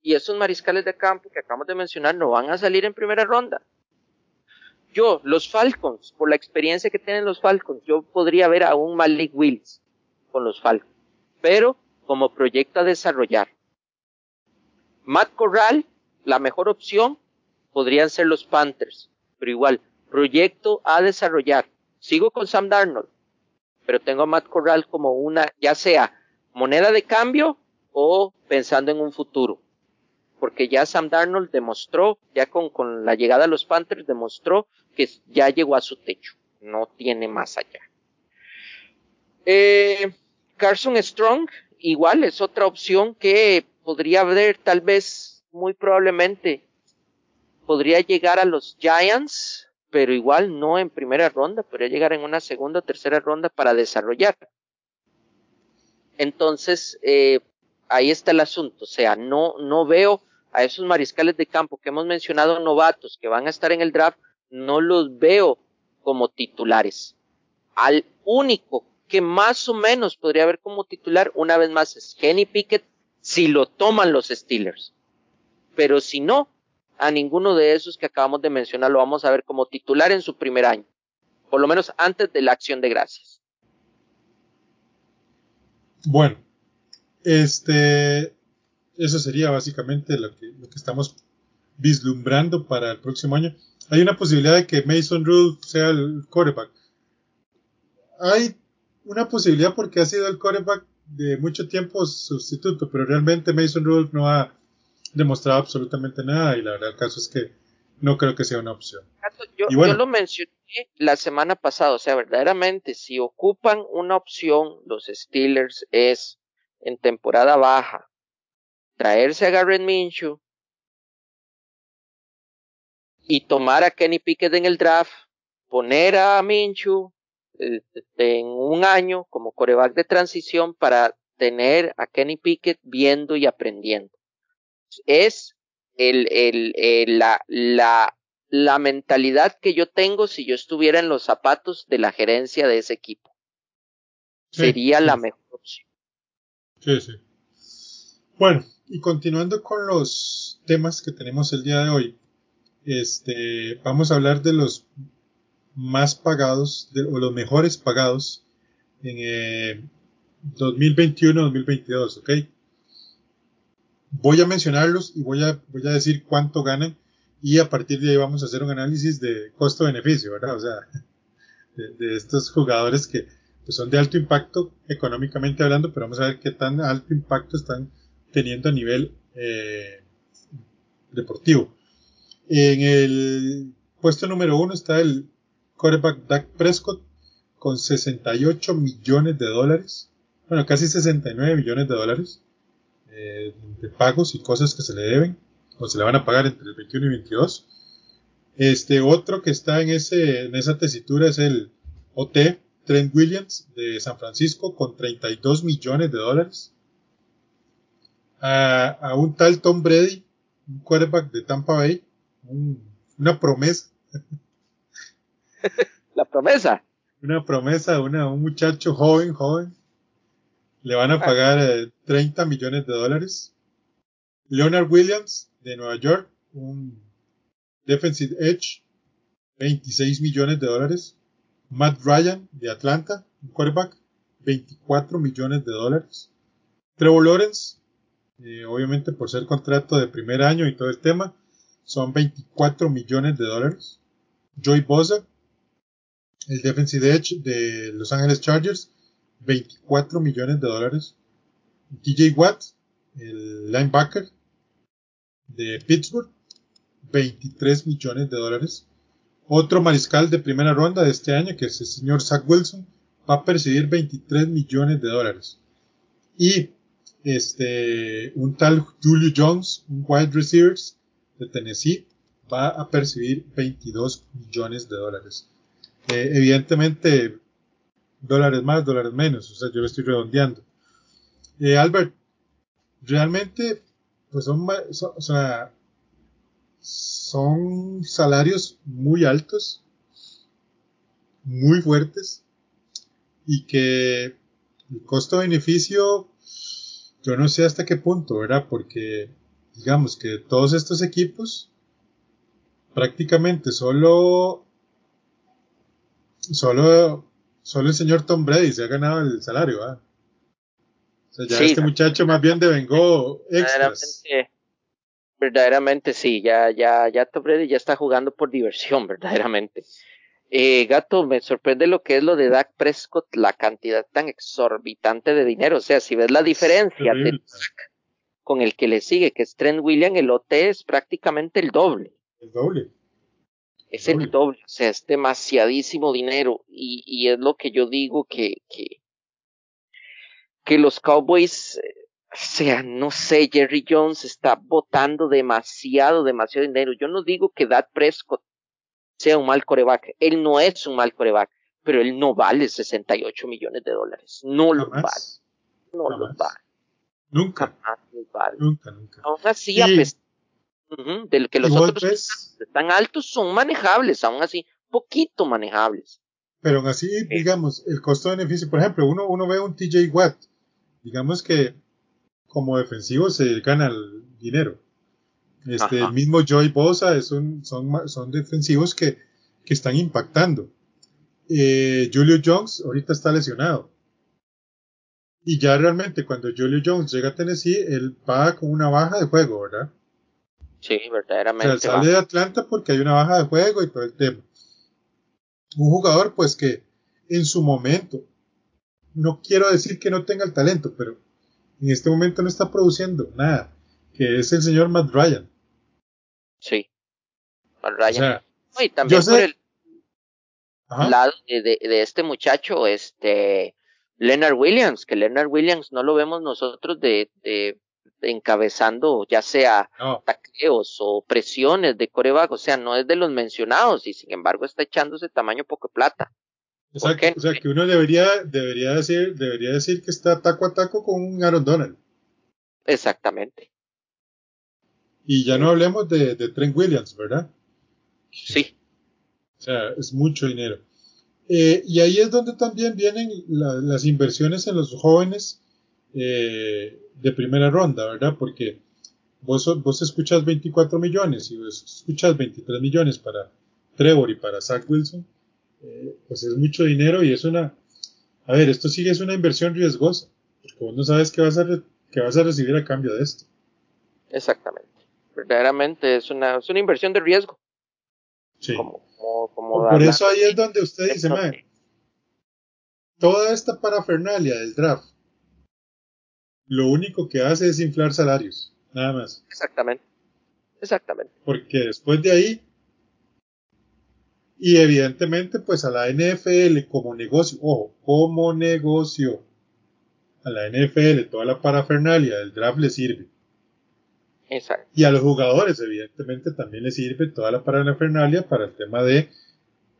Y esos mariscales de campo que acabamos de mencionar no van a salir en primera ronda. Yo, los Falcons, por la experiencia que tienen los Falcons, yo podría ver a un Malik Wills con los Falcons. Pero como proyecto a desarrollar. Matt Corral, la mejor opción podrían ser los Panthers, pero igual, proyecto a desarrollar. Sigo con Sam Darnold, pero tengo a Matt Corral como una, ya sea moneda de cambio o pensando en un futuro. Porque ya Sam Darnold demostró, ya con, con la llegada de los Panthers, demostró que ya llegó a su techo. No tiene más allá. Eh, Carson Strong, igual es otra opción que podría haber tal vez, muy probablemente, podría llegar a los Giants, pero igual no en primera ronda, podría llegar en una segunda o tercera ronda para desarrollar. Entonces, eh, ahí está el asunto, o sea, no, no veo a esos mariscales de campo que hemos mencionado novatos que van a estar en el draft, no los veo como titulares. Al único que más o menos podría haber como titular, una vez más, es Kenny Pickett, si lo toman los Steelers. Pero si no, a ninguno de esos que acabamos de mencionar lo vamos a ver como titular en su primer año, por lo menos antes de la acción de gracias. Bueno, este, eso sería básicamente lo que, lo que estamos vislumbrando para el próximo año. Hay una posibilidad de que Mason Rudolph sea el quarterback. Hay una posibilidad porque ha sido el quarterback de mucho tiempo sustituto, pero realmente Mason Rudolph no ha demostrado absolutamente nada y la verdad el caso es que no creo que sea una opción. Yo, yo lo mencioné la semana pasada, o sea, verdaderamente si ocupan una opción los Steelers es en temporada baja traerse a Garrett Minshew y tomar a Kenny Pickett en el draft, poner a Minshew este, en un año como coreback de transición para tener a Kenny Pickett viendo y aprendiendo. Es el, el, la, la, la mentalidad que yo tengo si yo estuviera en los zapatos de la gerencia de ese equipo. Sería la mejor opción. Sí, sí. Bueno, y continuando con los temas que tenemos el día de hoy, este, vamos a hablar de los más pagados o los mejores pagados en 2021-2022, ¿ok? Voy a mencionarlos y voy a, voy a decir cuánto ganan y a partir de ahí vamos a hacer un análisis de costo-beneficio, ¿verdad? O sea, de, estos jugadores que pues, son de alto impacto económicamente hablando, pero vamos a ver qué tan alto impacto están teniendo a nivel eh, deportivo. En el puesto número uno está el quarterback Dak Prescott con 68 millones de dólares, bueno, casi 69 millones de dólares eh, de pagos y cosas que se le deben o se le van a pagar entre el 21 y 22. Este otro que está en, ese, en esa tesitura es el OT Trent Williams de San Francisco con 32 millones de dólares. A, un tal Tom Brady, un quarterback de Tampa Bay, una promesa. La promesa. Una promesa, una, un muchacho joven, joven. Le van a ah. pagar 30 eh, millones de dólares. Leonard Williams de Nueva York, un defensive edge, 26 millones de dólares. Matt Ryan de Atlanta, un quarterback, 24 millones de dólares. Trevor Lawrence, eh, obviamente por ser contrato de primer año y todo el tema, son 24 millones de dólares. Joy Bosa, el defensive edge de Los Angeles Chargers, 24 millones de dólares. TJ Watt, el linebacker de Pittsburgh, 23 millones de dólares. Otro mariscal de primera ronda de este año, que es el señor Zach Wilson, va a percibir 23 millones de dólares. Y este, un tal Julio Jones, un wide receiver de Tennessee, va a percibir 22 millones de dólares. Eh, evidentemente, dólares más, dólares menos, o sea, yo lo estoy redondeando. Eh, Albert, realmente, pues son, o sea, son salarios muy altos, muy fuertes, y que el costo-beneficio, yo no sé hasta qué punto, ¿verdad? Porque, digamos que todos estos equipos, prácticamente solo, solo, solo el señor Tom Brady se ha ganado el salario, ¿verdad? O sea, ya este muchacho más bien devengó extras verdaderamente sí, ya, ya, ya Tom Brady ya está jugando por diversión, verdaderamente. Eh, Gato, me sorprende lo que es lo de Dak Prescott, la cantidad tan exorbitante de dinero. O sea, si ves la diferencia de con el que le sigue, que es Trent William, el OT es prácticamente el doble. El doble. Es el doble, o sea, es demasiadísimo dinero. Y, y es lo que yo digo que, que, que los Cowboys eh, o sea, no sé, Jerry Jones está botando demasiado, demasiado dinero. Yo no digo que Dad Prescott sea un mal coreback. Él no es un mal coreback, pero él no vale 68 millones de dólares. No lo vale. No lo vale. Nunca. Nunca, nunca. Aún así, a pesar de que los otros están altos, son manejables, aún así, poquito manejables. Pero aún así, digamos, el costo-beneficio, por ejemplo, uno, uno ve un TJ Watt, digamos que como defensivo se gana el dinero. Este, el mismo Joy Bosa son, son defensivos que, que están impactando. Eh, Julio Jones ahorita está lesionado. Y ya realmente cuando Julio Jones llega a Tennessee, él va con una baja de juego, ¿verdad? Sí, verdaderamente. O sea, sale de Atlanta porque hay una baja de juego y todo el tema. Un jugador, pues que en su momento, no quiero decir que no tenga el talento, pero en este momento no está produciendo nada, que es el señor Matt Ryan. Sí, Matt Ryan. y también por el lado de, este muchacho, este Leonard Williams, que Leonard Williams no lo vemos nosotros de, encabezando ya sea taqueos o presiones de coreback, o sea, no es de los mencionados y sin embargo está echándose tamaño poco plata. Exacto, o sea que uno debería, debería decir, debería decir que está taco a taco con un Aaron Donald. Exactamente. Y ya no hablemos de, de Trent Williams, ¿verdad? Sí. O sea, es mucho dinero. Eh, y ahí es donde también vienen las inversiones en los jóvenes eh, de primera ronda, ¿verdad? Porque vos, vos escuchas 24 millones y vos escuchas 23 millones para Trevor y para Zach Wilson eh, pues es mucho dinero y es una, a ver, esto sí es una inversión riesgosa, porque vos no sabes qué vas a, qué vas a recibir a cambio de esto. Exactamente, verdaderamente es una, es una inversión de riesgo. Sí. Como, como, como por eso ahí es donde usted dice, mae, toda esta parafernalia del draft, lo único que hace es inflar salarios, nada más. Exactamente, exactamente. Porque después de ahí, y evidentemente pues a la NFL como negocio, ojo, como negocio, a la NFL toda la parafernalia del draft le sirve. Exacto. Y a los jugadores, evidentemente, también les sirve toda la parafernalia para el tema de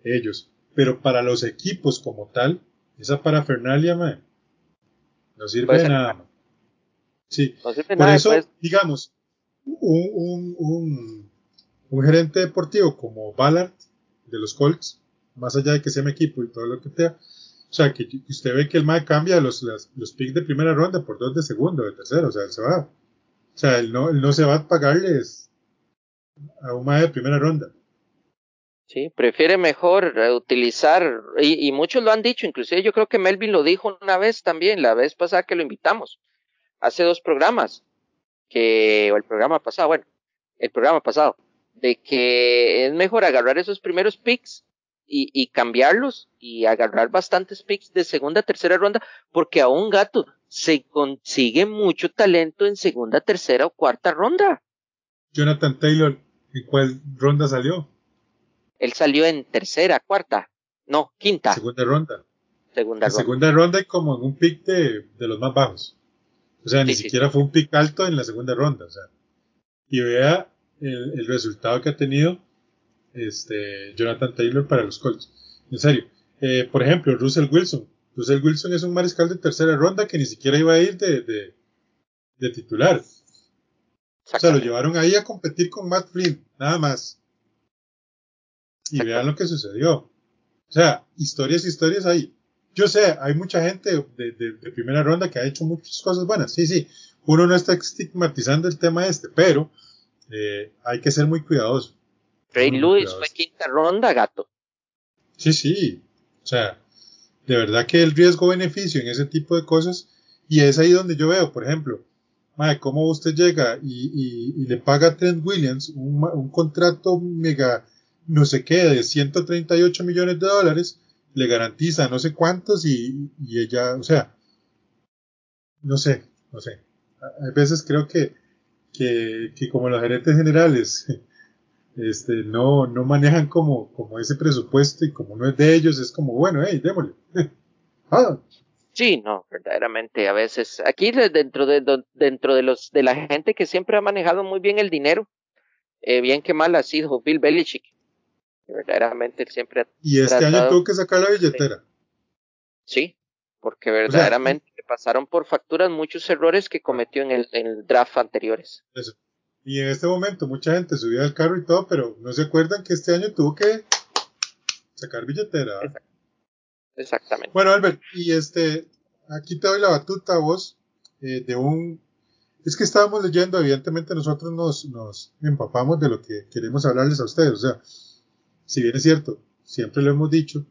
ellos. Pero para los equipos como tal, esa parafernalia, no sirve de nada. Sí. Por eso, digamos, un, un, un, gerente deportivo como Ballard de los Colts, más allá de que sea mi equipo y todo lo que sea, o sea, que, usted ve que el MAE cambia los, los picks de primera ronda por dos de segundo, de tercero, o sea, él se va. O sea, él no, él no se va a pagarles a un de primera ronda. Sí, prefiere mejor utilizar, y, y, muchos lo han dicho, inclusive yo creo que Melvin lo dijo una vez también, la vez pasada que lo invitamos, hace dos programas, que, o el programa pasado, bueno, el programa pasado, de que es mejor agarrar esos primeros picks y, y, cambiarlos y agarrar bastantes picks de segunda, tercera ronda, porque a un gato se consigue mucho talento en segunda, tercera o cuarta ronda. Jonathan Taylor, ¿en cuál ronda salió? Él salió en tercera, cuarta, no, quinta. Segunda ronda. Segunda en ronda. segunda ronda y como en un pick de, de los más bajos. O sea, ni sí, siquiera sí. fue un pick alto en la segunda ronda. O sea, y vea el, el resultado que ha tenido este, Jonathan Taylor para los Colts. En serio. Eh, por ejemplo, Russell Wilson. Russell Wilson es un mariscal de tercera ronda que ni siquiera iba a ir de, de, de titular. O sea, lo llevaron ahí a competir con Matt Flynn, nada más. Y vean lo que sucedió. O sea, historias, historias ahí. Yo sé, hay mucha gente de, de- de primera ronda que ha hecho muchas cosas buenas. Sí, sí. Uno no está estigmatizando el tema este, pero eh, hay que ser muy cuidadoso. Ray Lewis fue quinta ronda, gato. Sí, sí. O sea, de verdad que el riesgo-beneficio en ese tipo de cosas, y es ahí donde yo veo, por ejemplo, madre, cómo usted llega y, y- y le paga a Trent Williams un, un contrato mega, no sé qué, de 138 millones de dólares, le garantiza no sé cuántos y, y ella, o sea, no sé, no sé. Hay veces creo que, que, que como los gerentes generales este, no, no manejan como, como ese presupuesto y como no es de ellos, es como, bueno, hey, démosle. ah, Sí, no, verdaderamente a veces aquí de- dentro de dentro de los de la gente que siempre ha manejado muy bien el dinero, eh, bien que mal ha sido Bill Belichick. Verdaderamente él siempre ha y este año tuvo que sacar la billetera. sí, porque verdaderamente le pasaron por facturas muchos errores que cometió en el, en el draft anteriores. Eso. Y en este momento mucha gente subía al carro y todo, pero no se acuerdan que este año tuvo que sacar billetera. Exactamente. Bueno, Albert, y este, aquí te doy la batuta a vos eh, de un... Es que estábamos leyendo, evidentemente nosotros nos, nos empapamos de lo que queremos hablarles a ustedes. O sea, si bien es cierto, siempre lo hemos dicho,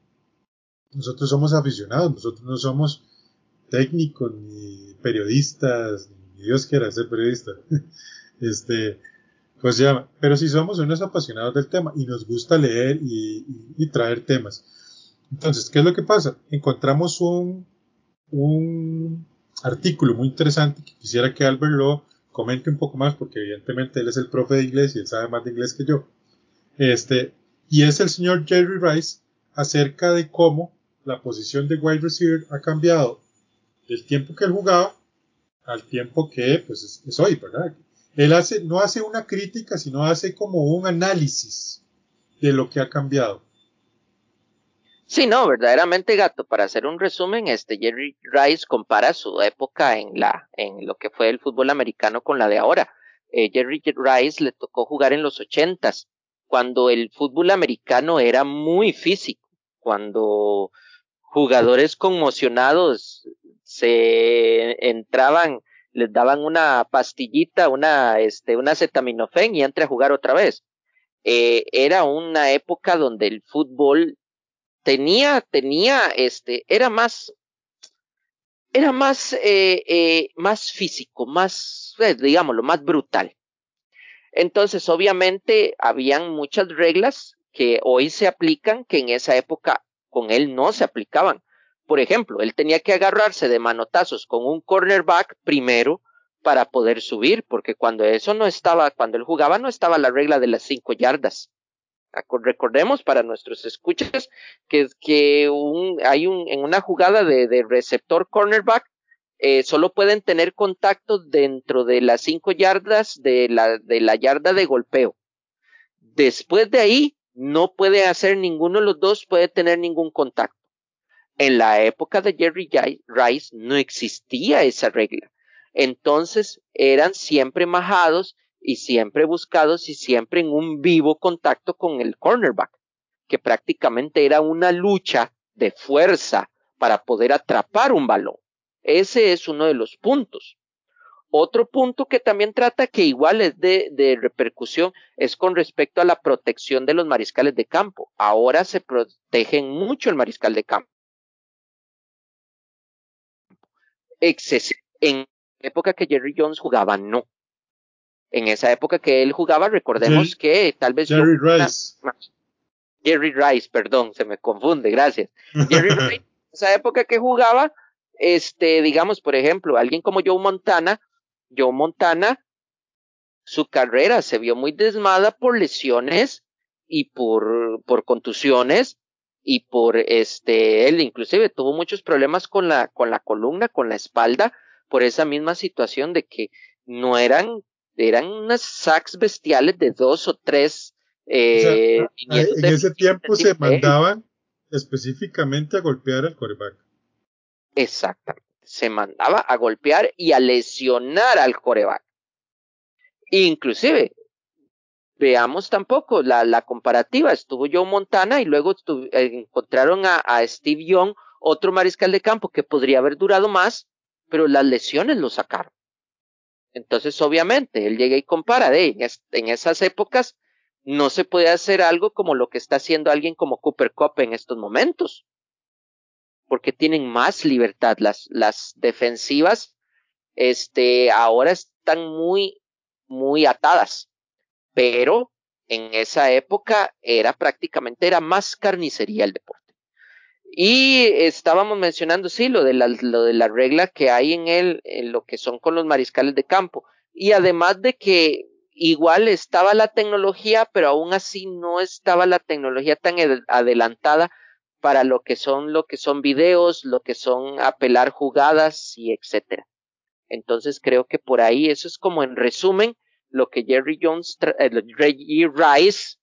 nosotros somos aficionados, nosotros no somos técnicos ni periodistas, ni Dios quiera ser periodista. Este, pues ya, pero sí somos unos apasionados del tema y nos gusta leer y traer temas. Entonces, ¿qué es lo que pasa? Encontramos un, un artículo muy interesante que quisiera que Albert lo comente un poco más porque evidentemente él es el profe de inglés y él sabe más de inglés que yo. Este, y es el señor Jerry Rice acerca de cómo la posición de wide receiver ha cambiado del tiempo que él jugaba al tiempo que pues es, es hoy, ¿verdad? Él hace, no hace una crítica, sino hace como un análisis de lo que ha cambiado. Sí, no, verdaderamente gato. Para hacer un resumen, este Jerry Rice compara su época en la, en lo que fue el fútbol americano con la de ahora. Eh, Jerry Rice le tocó jugar en los ochentas, cuando el fútbol americano era muy físico, cuando jugadores conmocionados se entraban, les daban una pastillita, una, este, una acetaminofén y entre a jugar otra vez. Eh, era una época donde el fútbol tenía, tenía, este, era más, era más, eh, eh, más físico, más, digámoslo, más brutal. Entonces, obviamente, habían muchas reglas que hoy se aplican que en esa época con él no se aplicaban. Por ejemplo, él tenía que agarrarse de manotazos con un cornerback primero para poder subir, porque cuando eso no estaba, cuando él jugaba no estaba la regla de las cinco yardas. Recordemos para nuestros escuchas que, hay un, en una jugada de, de receptor cornerback eh, solo pueden tener contacto dentro de las cinco yardas de la, de la yarda de golpeo. Después de ahí, no puede hacer ninguno de los dos, puede tener ningún contacto. En la época de Jerry Rice no existía esa regla. Entonces eran siempre majados y siempre buscados y siempre en un vivo contacto con el cornerback, que prácticamente era una lucha de fuerza para poder atrapar un balón. Ese es uno de los puntos. Otro punto que también trata, que igual es de, repercusión, es con respecto a la protección de los mariscales de campo. Ahora se protegen mucho el mariscal de campo. En época que Jerry Jones jugaba, no. En esa época que él jugaba, recordemos que tal vez... Jerry Rice. Jerry Rice, perdón, se me confunde, gracias. Jerry Rice, en esa época que jugaba, este, digamos, por ejemplo, alguien como Joe Montana, Joe Montana, su carrera se vio muy desmada por lesiones y por, por contusiones y por este, él inclusive tuvo muchos problemas con la, con la columna, con la espalda, por esa misma situación de que no eran, eran unas sacks bestiales de dos o tres. Eh, o sea, en ese tiempo se mandaban específicamente a golpear al coreback. Exactamente. Se mandaba a golpear y a lesionar al coreback. Inclusive, veamos tampoco la, comparativa. Estuvo Joe Montana y luego estuvo, eh, encontraron a, a Steve Young, otro mariscal de campo que podría haber durado más, pero las lesiones lo sacaron. Entonces, obviamente, él llega y compara de en, en esas épocas no se puede hacer algo como lo que está haciendo alguien como Cooper Cup en estos momentos, porque tienen más libertad. Las, las defensivas, este, ahora están muy, muy atadas, pero en esa época era prácticamente, era más carnicería el deporte. Y estábamos mencionando, sí, lo de la, lo de la regla que hay en él, en lo que son con los mariscales de campo. Y además de que igual estaba la tecnología, pero aún así no estaba la tecnología tan adelantada para lo que son, lo que son videos, lo que son apelar jugadas y etcétera. Entonces creo que por ahí eso es como en resumen lo que Jerry Jones, eh, Rice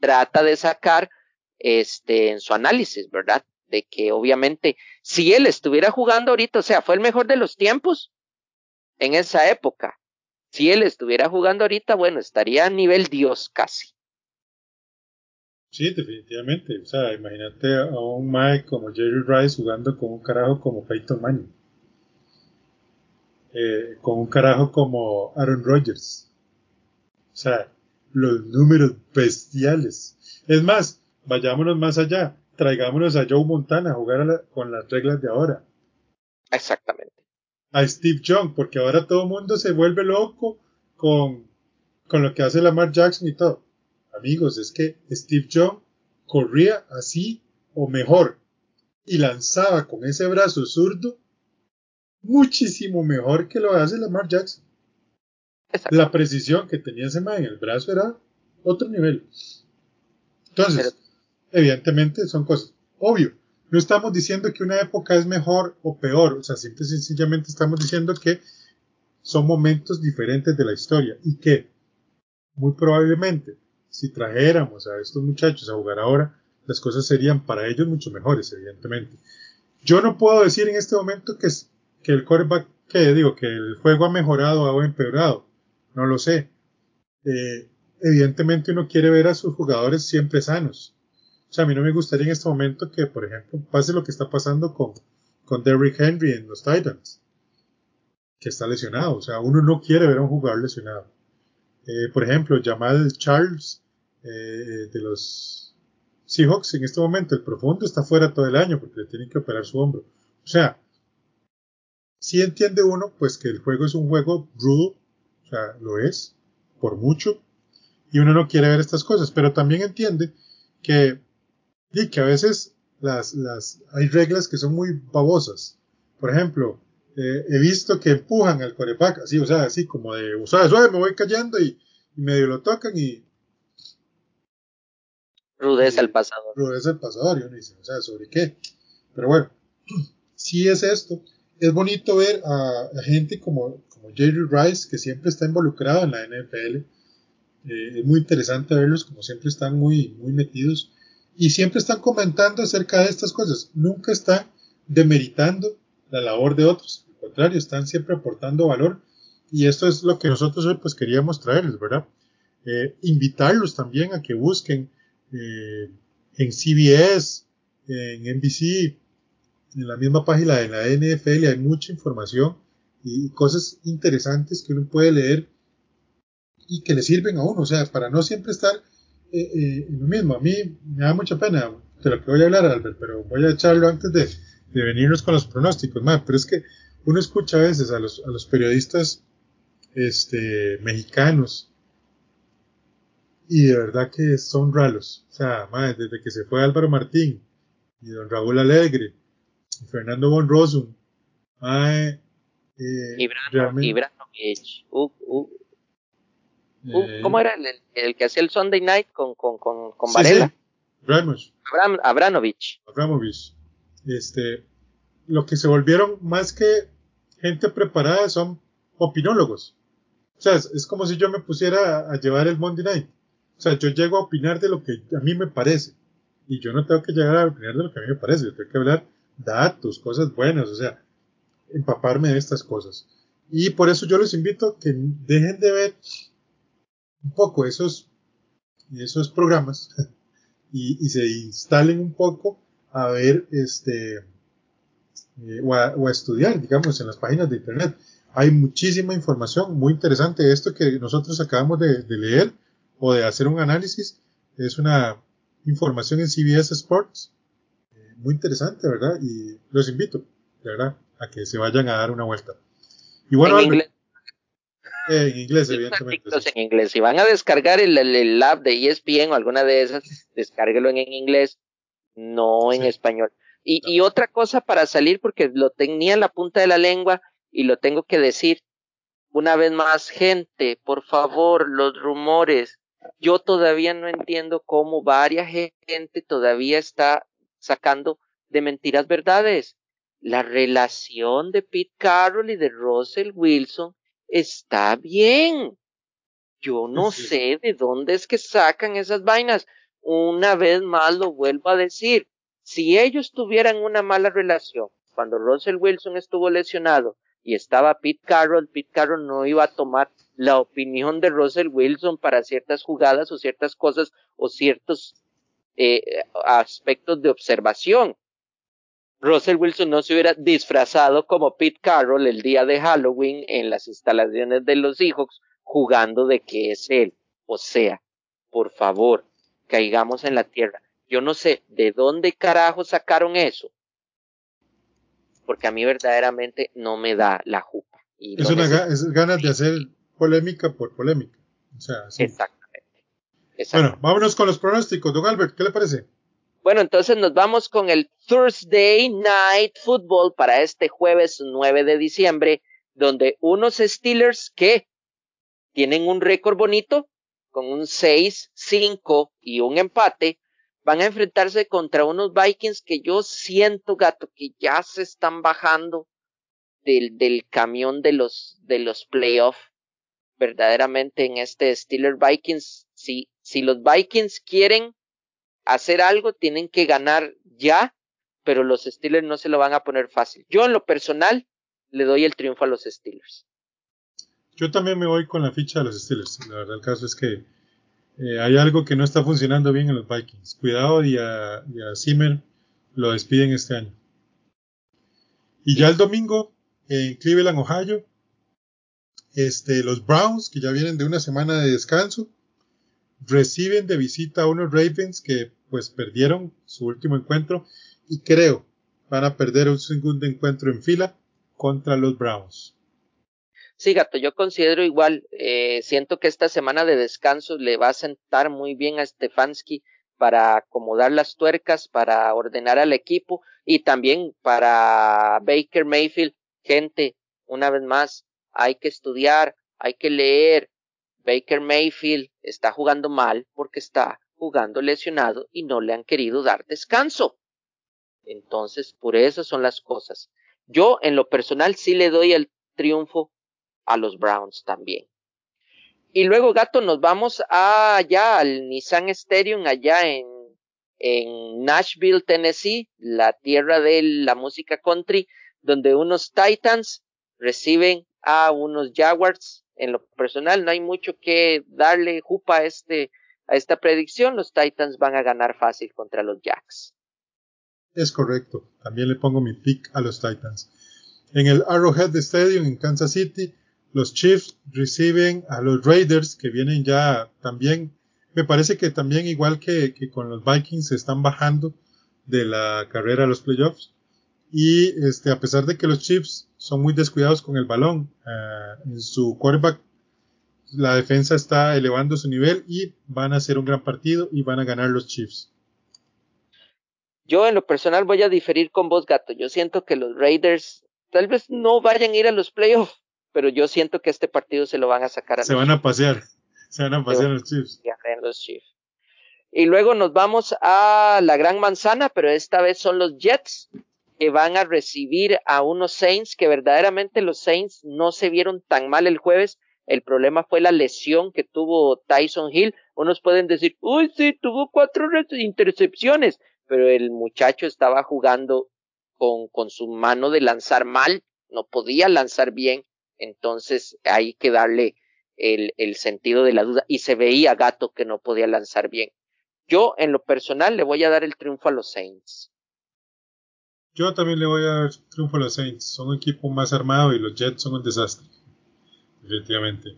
trata de sacar este en su análisis, ¿verdad? de que obviamente si él estuviera jugando ahorita, o sea, fue el mejor de los tiempos en esa época. Si él estuviera jugando ahorita, bueno, estaría a nivel Dios casi. Sí, definitivamente. O sea, imagínate a un Mike como Jerry Rice jugando con un carajo como Peyton Manning. Eh, con un carajo como Aaron Rodgers. O sea, los números bestiales. Es más, vayámonos más allá traigámonos a Joe Montana a jugar con las reglas de ahora. Exactamente. A Steve Young, porque ahora todo el mundo se vuelve loco con, con lo que hace Lamar Jackson y todo. Amigos, es que Steve Young corría así o mejor y lanzaba con ese brazo zurdo muchísimo mejor que lo hace Lamar Jackson. La precisión que tenía ese man en el brazo era otro nivel. Entonces, evidentemente son cosas. Obvio, no estamos diciendo que una época es mejor o peor, o sea, simple y sencillamente estamos diciendo que son momentos diferentes de la historia y que muy probablemente si trajéramos a estos muchachos a jugar ahora, las cosas serían para ellos mucho mejores, evidentemente. Yo no puedo decir en este momento que, que el coreback, que digo, que el juego ha mejorado o ha empeorado. No lo sé. Eh, evidentemente uno quiere ver a sus jugadores siempre sanos. O sea, a mí no me gustaría en este momento que, por ejemplo, pase lo que está pasando con, con Derrick Henry en los Titans, que está lesionado. O sea, uno no quiere ver a un jugador lesionado. Eh, por ejemplo, Jamal Charles eh, de los Seahawks en este momento, el profundo está fuera todo el año porque le tienen que operar su hombro. O sea, si entiende uno, pues que el juego es un juego rudo, sea, lo es, por mucho, y uno no quiere ver estas cosas, pero también entiende que, y que a veces las, las, hay reglas que son muy babosas. Por ejemplo, eh, he visto que empujan al coreback, así, o sea, así como de, o sea, suave, me voy cayendo y, y medio lo tocan y... Rudeza el pasador. Rudeza el pasador, y uno dice, o sea, ¿sobre qué? Pero bueno, si es esto. Es bonito ver a, a gente como, Jerry Rice, que siempre está involucrado en la NFL. Eh, es muy interesante verlos, como siempre están muy, muy metidos. Y siempre están comentando acerca de estas cosas. Nunca están demeritando la labor de otros. Al contrario, están siempre aportando valor. Y esto es lo que nosotros hoy pues queríamos traerles, ¿verdad? Eh, invitarlos también a que busquen eh, en CBS, en NBC, en la misma página de la NFL hay mucha información y cosas interesantes que uno puede leer y que le sirven a uno, o sea, para no siempre estar eh, eh, en lo mismo. A mí me da mucha pena de lo que voy a hablar, Albert, pero voy a echarlo antes de, de venirnos con los pronósticos, man, pero es que uno escucha a veces a los, a los periodistas este, mexicanos y de verdad que son raros. O sea, man, desde que se fue Álvaro Martín y don Raúl Alegre y Fernando Von Rossum, man, eh. Uh, uh, uh, eh, ¿Cómo era el, que hacía el Sunday Night con, con, con, con Varela? sí. Abram- Abranovich. Abramovich. Este, lo que se volvieron más que gente preparada son opinólogos. O sea, es, es como si yo me pusiera a, a llevar el Monday Night. O sea, yo llego a opinar de lo que a mí me parece. Y yo no tengo que llegar a opinar de lo que a mí me parece. Yo tengo que hablar datos, cosas buenas, o sea, empaparme de estas cosas. Y por eso yo los invito a que dejen de ver un poco esos, esos programas y, y se instalen un poco a ver este eh, o, a, o a estudiar, digamos, en las páginas de internet. Hay muchísima información muy interesante. Esto que nosotros acabamos de, de leer o de hacer un análisis es una información en CBS Sports eh, muy interesante, ¿verdad? Y los invito, de verdad, a que se vayan a dar una vuelta. Y bueno, en Albert, inglés. eh, en inglés, Los evidentemente. sí. en inglés. Si van a descargar el, el, el app de ESPN o alguna de esas, descárguelo en, en inglés, no en Sí. español. Y, y otra cosa para salir, porque lo tenía en la punta de la lengua y lo tengo que decir una vez más, gente, por favor, los rumores. Yo todavía no entiendo cómo varias gente todavía está sacando de mentiras verdades. La relación de Pete Carroll y de Russell Wilson está bien. Yo no Sí. sé de dónde es que sacan esas vainas. Una vez más lo vuelvo a decir. Si ellos tuvieran una mala relación, cuando Russell Wilson estuvo lesionado y estaba Pete Carroll, Pete Carroll no iba a tomar la opinión de Russell Wilson para ciertas jugadas o ciertas cosas o ciertos eh, aspectos de observación. Russell Wilson no se hubiera disfrazado como Pete Carroll el día de Halloween en las instalaciones de los Seahawks jugando de que es él. O sea, por favor, caigamos en la tierra. Yo no sé de dónde carajo sacaron eso. Porque a mí verdaderamente no me da la jupa. Y Es una es ganas de hacer polémica por polémica. O sea, sí. Exactamente. Bueno, vámonos con los pronósticos. Don Albert, ¿qué le parece? Bueno, entonces nos vamos con el Thursday Night Football para este jueves 9 de diciembre, donde unos Steelers que tienen un récord bonito, con un 6, 5 y un empate, van a enfrentarse contra unos Vikings que yo siento, gato, que ya se están bajando del, del camión de los, de los playoffs. Verdaderamente en este Steelers Vikings, si, si los Vikings quieren hacer algo, tienen que ganar ya, pero los Steelers no se lo van a poner fácil. Yo en lo personal le doy el triunfo a los Steelers. Yo también me voy con la ficha de los Steelers. La verdad, el caso es que eh, hay algo que no está funcionando bien en los Vikings. Cuidado y a, y lo despiden este año. Y ya el domingo en Cleveland, Ohio, este, los Browns, que ya vienen de una semana de descanso, reciben de visita a unos Ravens que pues perdieron su último encuentro y creo van a perder un segundo encuentro en fila contra los Browns. Sí, gato, yo considero igual, eh, siento que esta semana de descanso le va a sentar muy bien a Stefanski para acomodar las tuercas, para ordenar al equipo y también para Baker Mayfield. Gente, una vez más, hay que estudiar, hay que leer. Baker Mayfield está jugando mal porque está jugando lesionado y no le han querido dar descanso. Entonces, por eso son las cosas. Yo, en lo personal, sí le doy el triunfo a los Browns también. Y luego, gato, nos vamos allá al Nissan Stadium, allá en, en Nashville, Tennessee, la tierra de la música country, donde unos Titans reciben a unos Jaguars. En lo personal, no hay mucho que darle jupa a, este, a esta predicción. Los Titans van a ganar fácil contra los Jacks. Es correcto. También le pongo mi pick a los Titans. En el Arrowhead Stadium en Kansas City, los Chiefs reciben a los Raiders que vienen ya también, me parece que también igual que, con los Vikings se están bajando de la carrera a los playoffs. Y este, a pesar de que los Chiefs son muy descuidados con el balón, uh, en su quarterback, la defensa está elevando su nivel y van a hacer un gran partido y van a ganar los Chiefs. Yo en lo personal voy a diferir con vos, gato. Yo siento que los Raiders tal vez no vayan a ir a los playoffs, pero yo siento que este partido se lo van a sacar a Se van a pasear, se van a pasear los Chiefs. los Chiefs. Y luego nos vamos a la Gran Manzana, pero esta vez son los Jets que van a recibir a unos Saints que verdaderamente los Saints no se vieron tan mal el jueves. El problema fue la lesión que tuvo Tyson Hill. Unos pueden decir, uy, sí, tuvo cuatro intercepciones, pero el muchacho estaba jugando con, con su mano de lanzar mal, no podía lanzar bien entonces hay que darle el, el sentido de la duda y se veía Gato que no podía lanzar bien. Yo en lo personal le voy a dar el triunfo a los Saints. Yo también le voy a dar triunfo a los Saints. Son un equipo más armado y los Jets son un desastre. Definitivamente.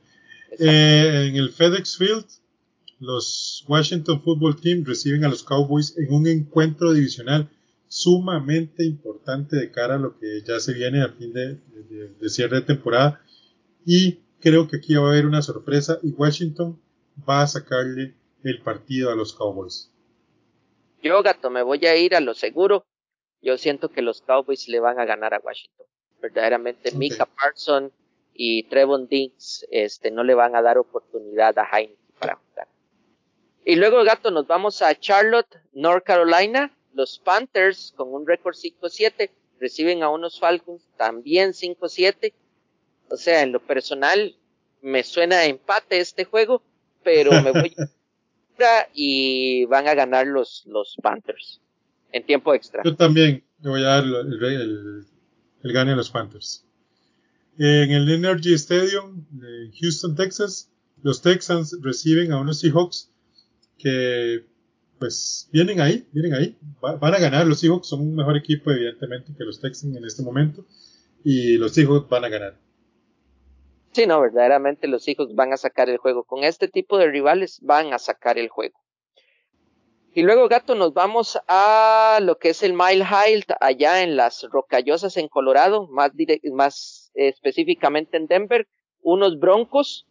Eh, en el FedEx Field, los Washington Football Team reciben a los Cowboys en un encuentro divisional sumamente importante de cara a lo que ya se viene a fin de, cierre de temporada. Y creo que aquí va a haber una sorpresa y Washington va a sacarle el partido a los Cowboys. Yo, gato, me voy a ir a lo seguro. Yo siento que los Cowboys le van a ganar a Washington. Verdaderamente, Mika Parson y Trevon Diggs este, no le van a dar oportunidad a Heineken para jugar. Y luego, gato, nos vamos a Charlotte, North Carolina los Panthers, con un récord 5-7, reciben a unos Falcons también 5-7. O sea, en lo personal, me suena a empate este juego, pero me voy a y van a ganar los, los Panthers en tiempo extra. Yo también le voy a dar el, el, el gane a los Panthers. En el Energy Stadium de Houston, Texas, los Texans reciben a unos Seahawks que pues vienen ahí, vienen ahí. van a ganar los Seahawks, son un mejor equipo evidentemente que los Texans en este momento. Y los Seahawks van a ganar. Sí, no, verdaderamente los Seahawks van a sacar el juego. Con este tipo de rivales van a sacar el juego. Y luego, gato, nos vamos a lo que es el Mile High, allá en las Rocallosas en Colorado, más, más específicamente en Denver. Unos Broncos,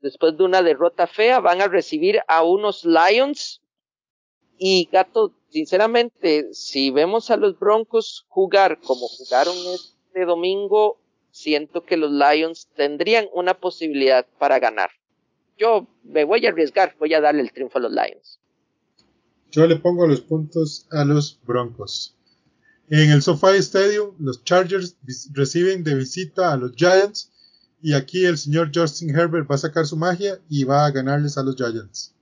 después de una derrota fea, van a recibir a unos Lions y Gato, sinceramente, si vemos a los Broncos jugar como jugaron este domingo, siento que los Lions tendrían una posibilidad para ganar. Yo me voy a arriesgar, voy a darle el triunfo a los Lions. Yo le pongo los puntos a los Broncos. En el SoFi Stadium, los Chargers reciben de visita a los Giants y aquí el señor Justin Herbert va a sacar su magia y va a ganarles a los Giants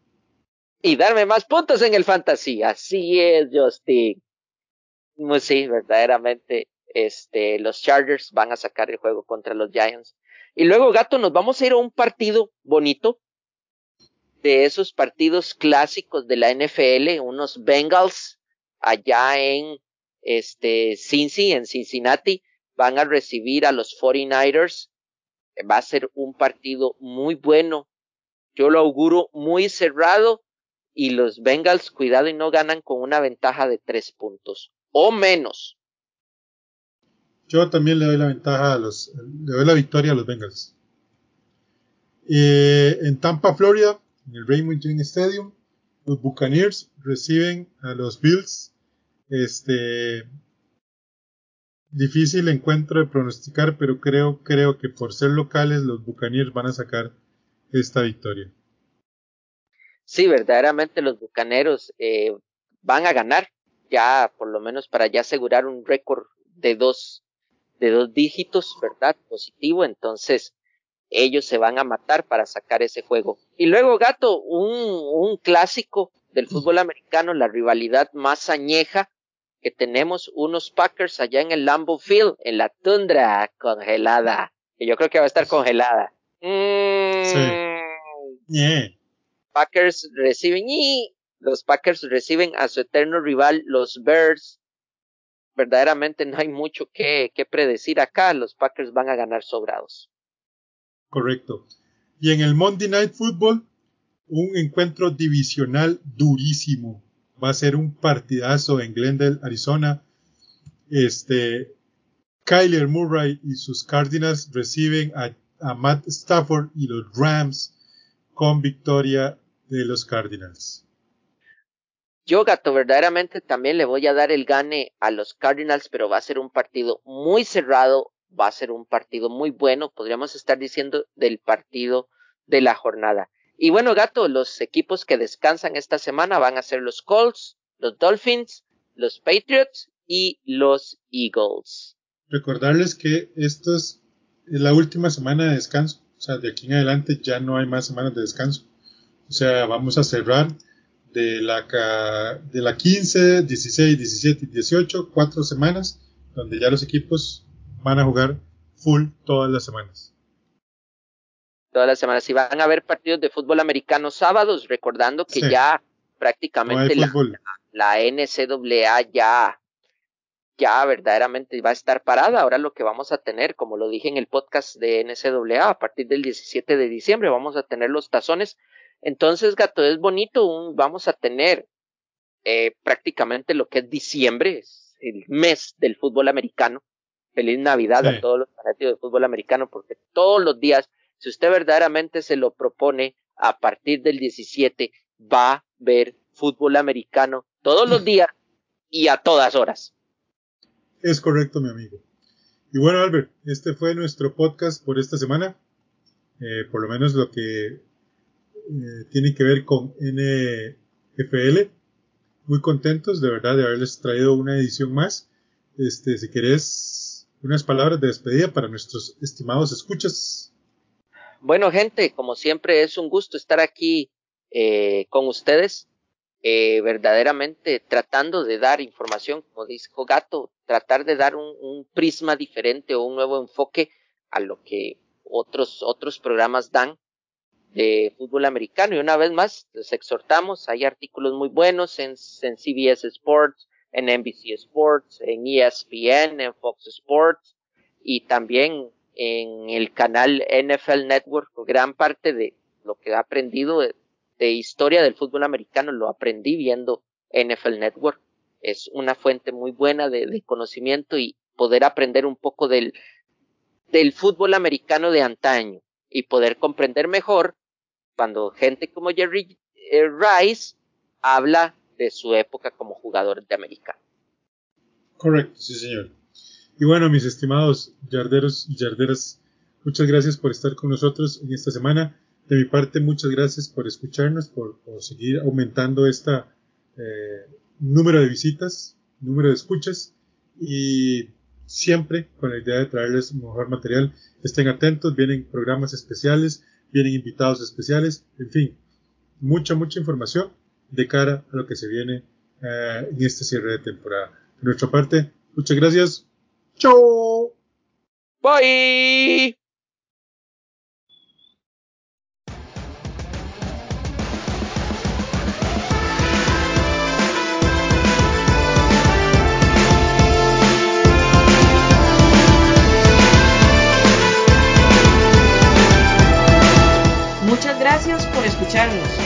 y darme más puntos en el fantasy. Así es, Justin. Pues sí, verdaderamente, este, los Chargers van a sacar el juego contra los Giants. Y luego, gato, nos vamos a ir a un partido bonito de esos partidos clásicos de la NFL, unos Bengals allá en este Cincy, en Cincinnati, van a recibir a los 49ers. Va a ser un partido muy bueno. Yo lo auguro muy cerrado y los Bengals, cuidado y no ganan con una ventaja de tres puntos o menos. Yo también le doy la ventaja a los, le doy la victoria a los Bengals. Eh, en Tampa, Florida, en el Raymond James Stadium, los Buccaneers reciben a los Bills. Este difícil encuentro de pronosticar, pero creo, creo que por ser locales los Buccaneers van a sacar esta victoria. Sí, verdaderamente los Bucaneros eh, van a ganar, ya por lo menos para ya asegurar un récord de dos, de dos dígitos, ¿verdad? Positivo, entonces ellos se van a matar para sacar ese juego. Y luego, Gato, un, un clásico del fútbol americano, la rivalidad más añeja que tenemos unos Packers allá en el Lambeau Field, en la tundra congelada, que yo creo que va a estar congelada. Sí. Packers reciben y los Packers reciben a su eterno rival, los Bears. Verdaderamente no hay mucho que, que predecir acá. Los Packers van a ganar sobrados. Correcto. Y en el Monday Night Football, un encuentro divisional durísimo. Va a ser un partidazo en Glendale, Arizona. Este, Kyler Murray y sus Cardinals reciben a, Matt Stafford y los Rams con victoria de los Cardinals. Yo, Gato, verdaderamente también le voy a dar el gane a los Cardinals, pero va a ser un partido muy cerrado, va a ser un partido muy bueno, podríamos estar diciendo del partido de la jornada. Y bueno, Gato, los equipos que descansan esta semana van a ser los Colts, los Dolphins, los Patriots y los Eagles. Recordarles que esto es la última semana de descanso, o sea, de aquí en adelante ya no hay más semanas de descanso. O sea, vamos a cerrar de la, de la 15, 16, 17 y 18, cuatro semanas, donde ya los equipos van a jugar full todas las semanas. Todas las semanas. Y van a haber partidos de fútbol americano sábados, recordando que Sí. ya prácticamente No la, la NCAA ya, ya verdaderamente va a estar parada. Ahora lo que vamos a tener, como lo dije en el podcast de NCAA, a partir del 17 de diciembre vamos a tener los tazones. Entonces, gato, es bonito, un- vamos a tener eh, prácticamente lo que es diciembre, es el mes del fútbol americano. Feliz Navidad Sí. a todos los fanáticos del fútbol americano, porque todos los días, si usted verdaderamente se lo propone, a partir del 17 va a ver fútbol americano todos los días y a todas horas. Es correcto, mi amigo. Y bueno, Albert, este fue nuestro podcast por esta semana. Eh, por lo menos lo que eh, tiene que ver con NFL. Muy contentos, de verdad, de haberles traído una edición más. Este, si querés unas palabras de despedida para nuestros estimados escuchas. Bueno, gente, como siempre es un gusto estar aquí eh, con ustedes, eh, verdaderamente tratando de dar información, como dijo Gato, tratar de dar un, prisma diferente o un nuevo enfoque a lo que otros, otros programas dan de fútbol americano. Y una vez más, les exhortamos, hay artículos muy buenos en, en CBS Sports, en NBC Sports, en ESPN, en Fox Sports y también en el canal NFL Network, gran parte de lo que he aprendido de, historia del fútbol americano lo aprendí viendo NFL Network. Es una fuente muy buena de, conocimiento y poder aprender un poco del, del fútbol americano de antaño y poder comprender mejor cuando gente como Jerry eh, Rice habla de su época como jugador de americano. Correcto, sí señor. Y bueno, mis estimados yarderos y yarderas, muchas gracias por estar con nosotros en esta semana. De mi parte, muchas gracias por escucharnos, por, seguir aumentando este número de visitas, número de escuchas y siempre con la idea de traerles mejor material. Estén atentos, vienen programas especiales, vienen invitados especiales, en fin, mucha, mucha información de cara a lo que se viene eh, en este cierre de temporada. De nuestra parte, muchas gracias. Chao. Bye. Muchas gracias por escucharnos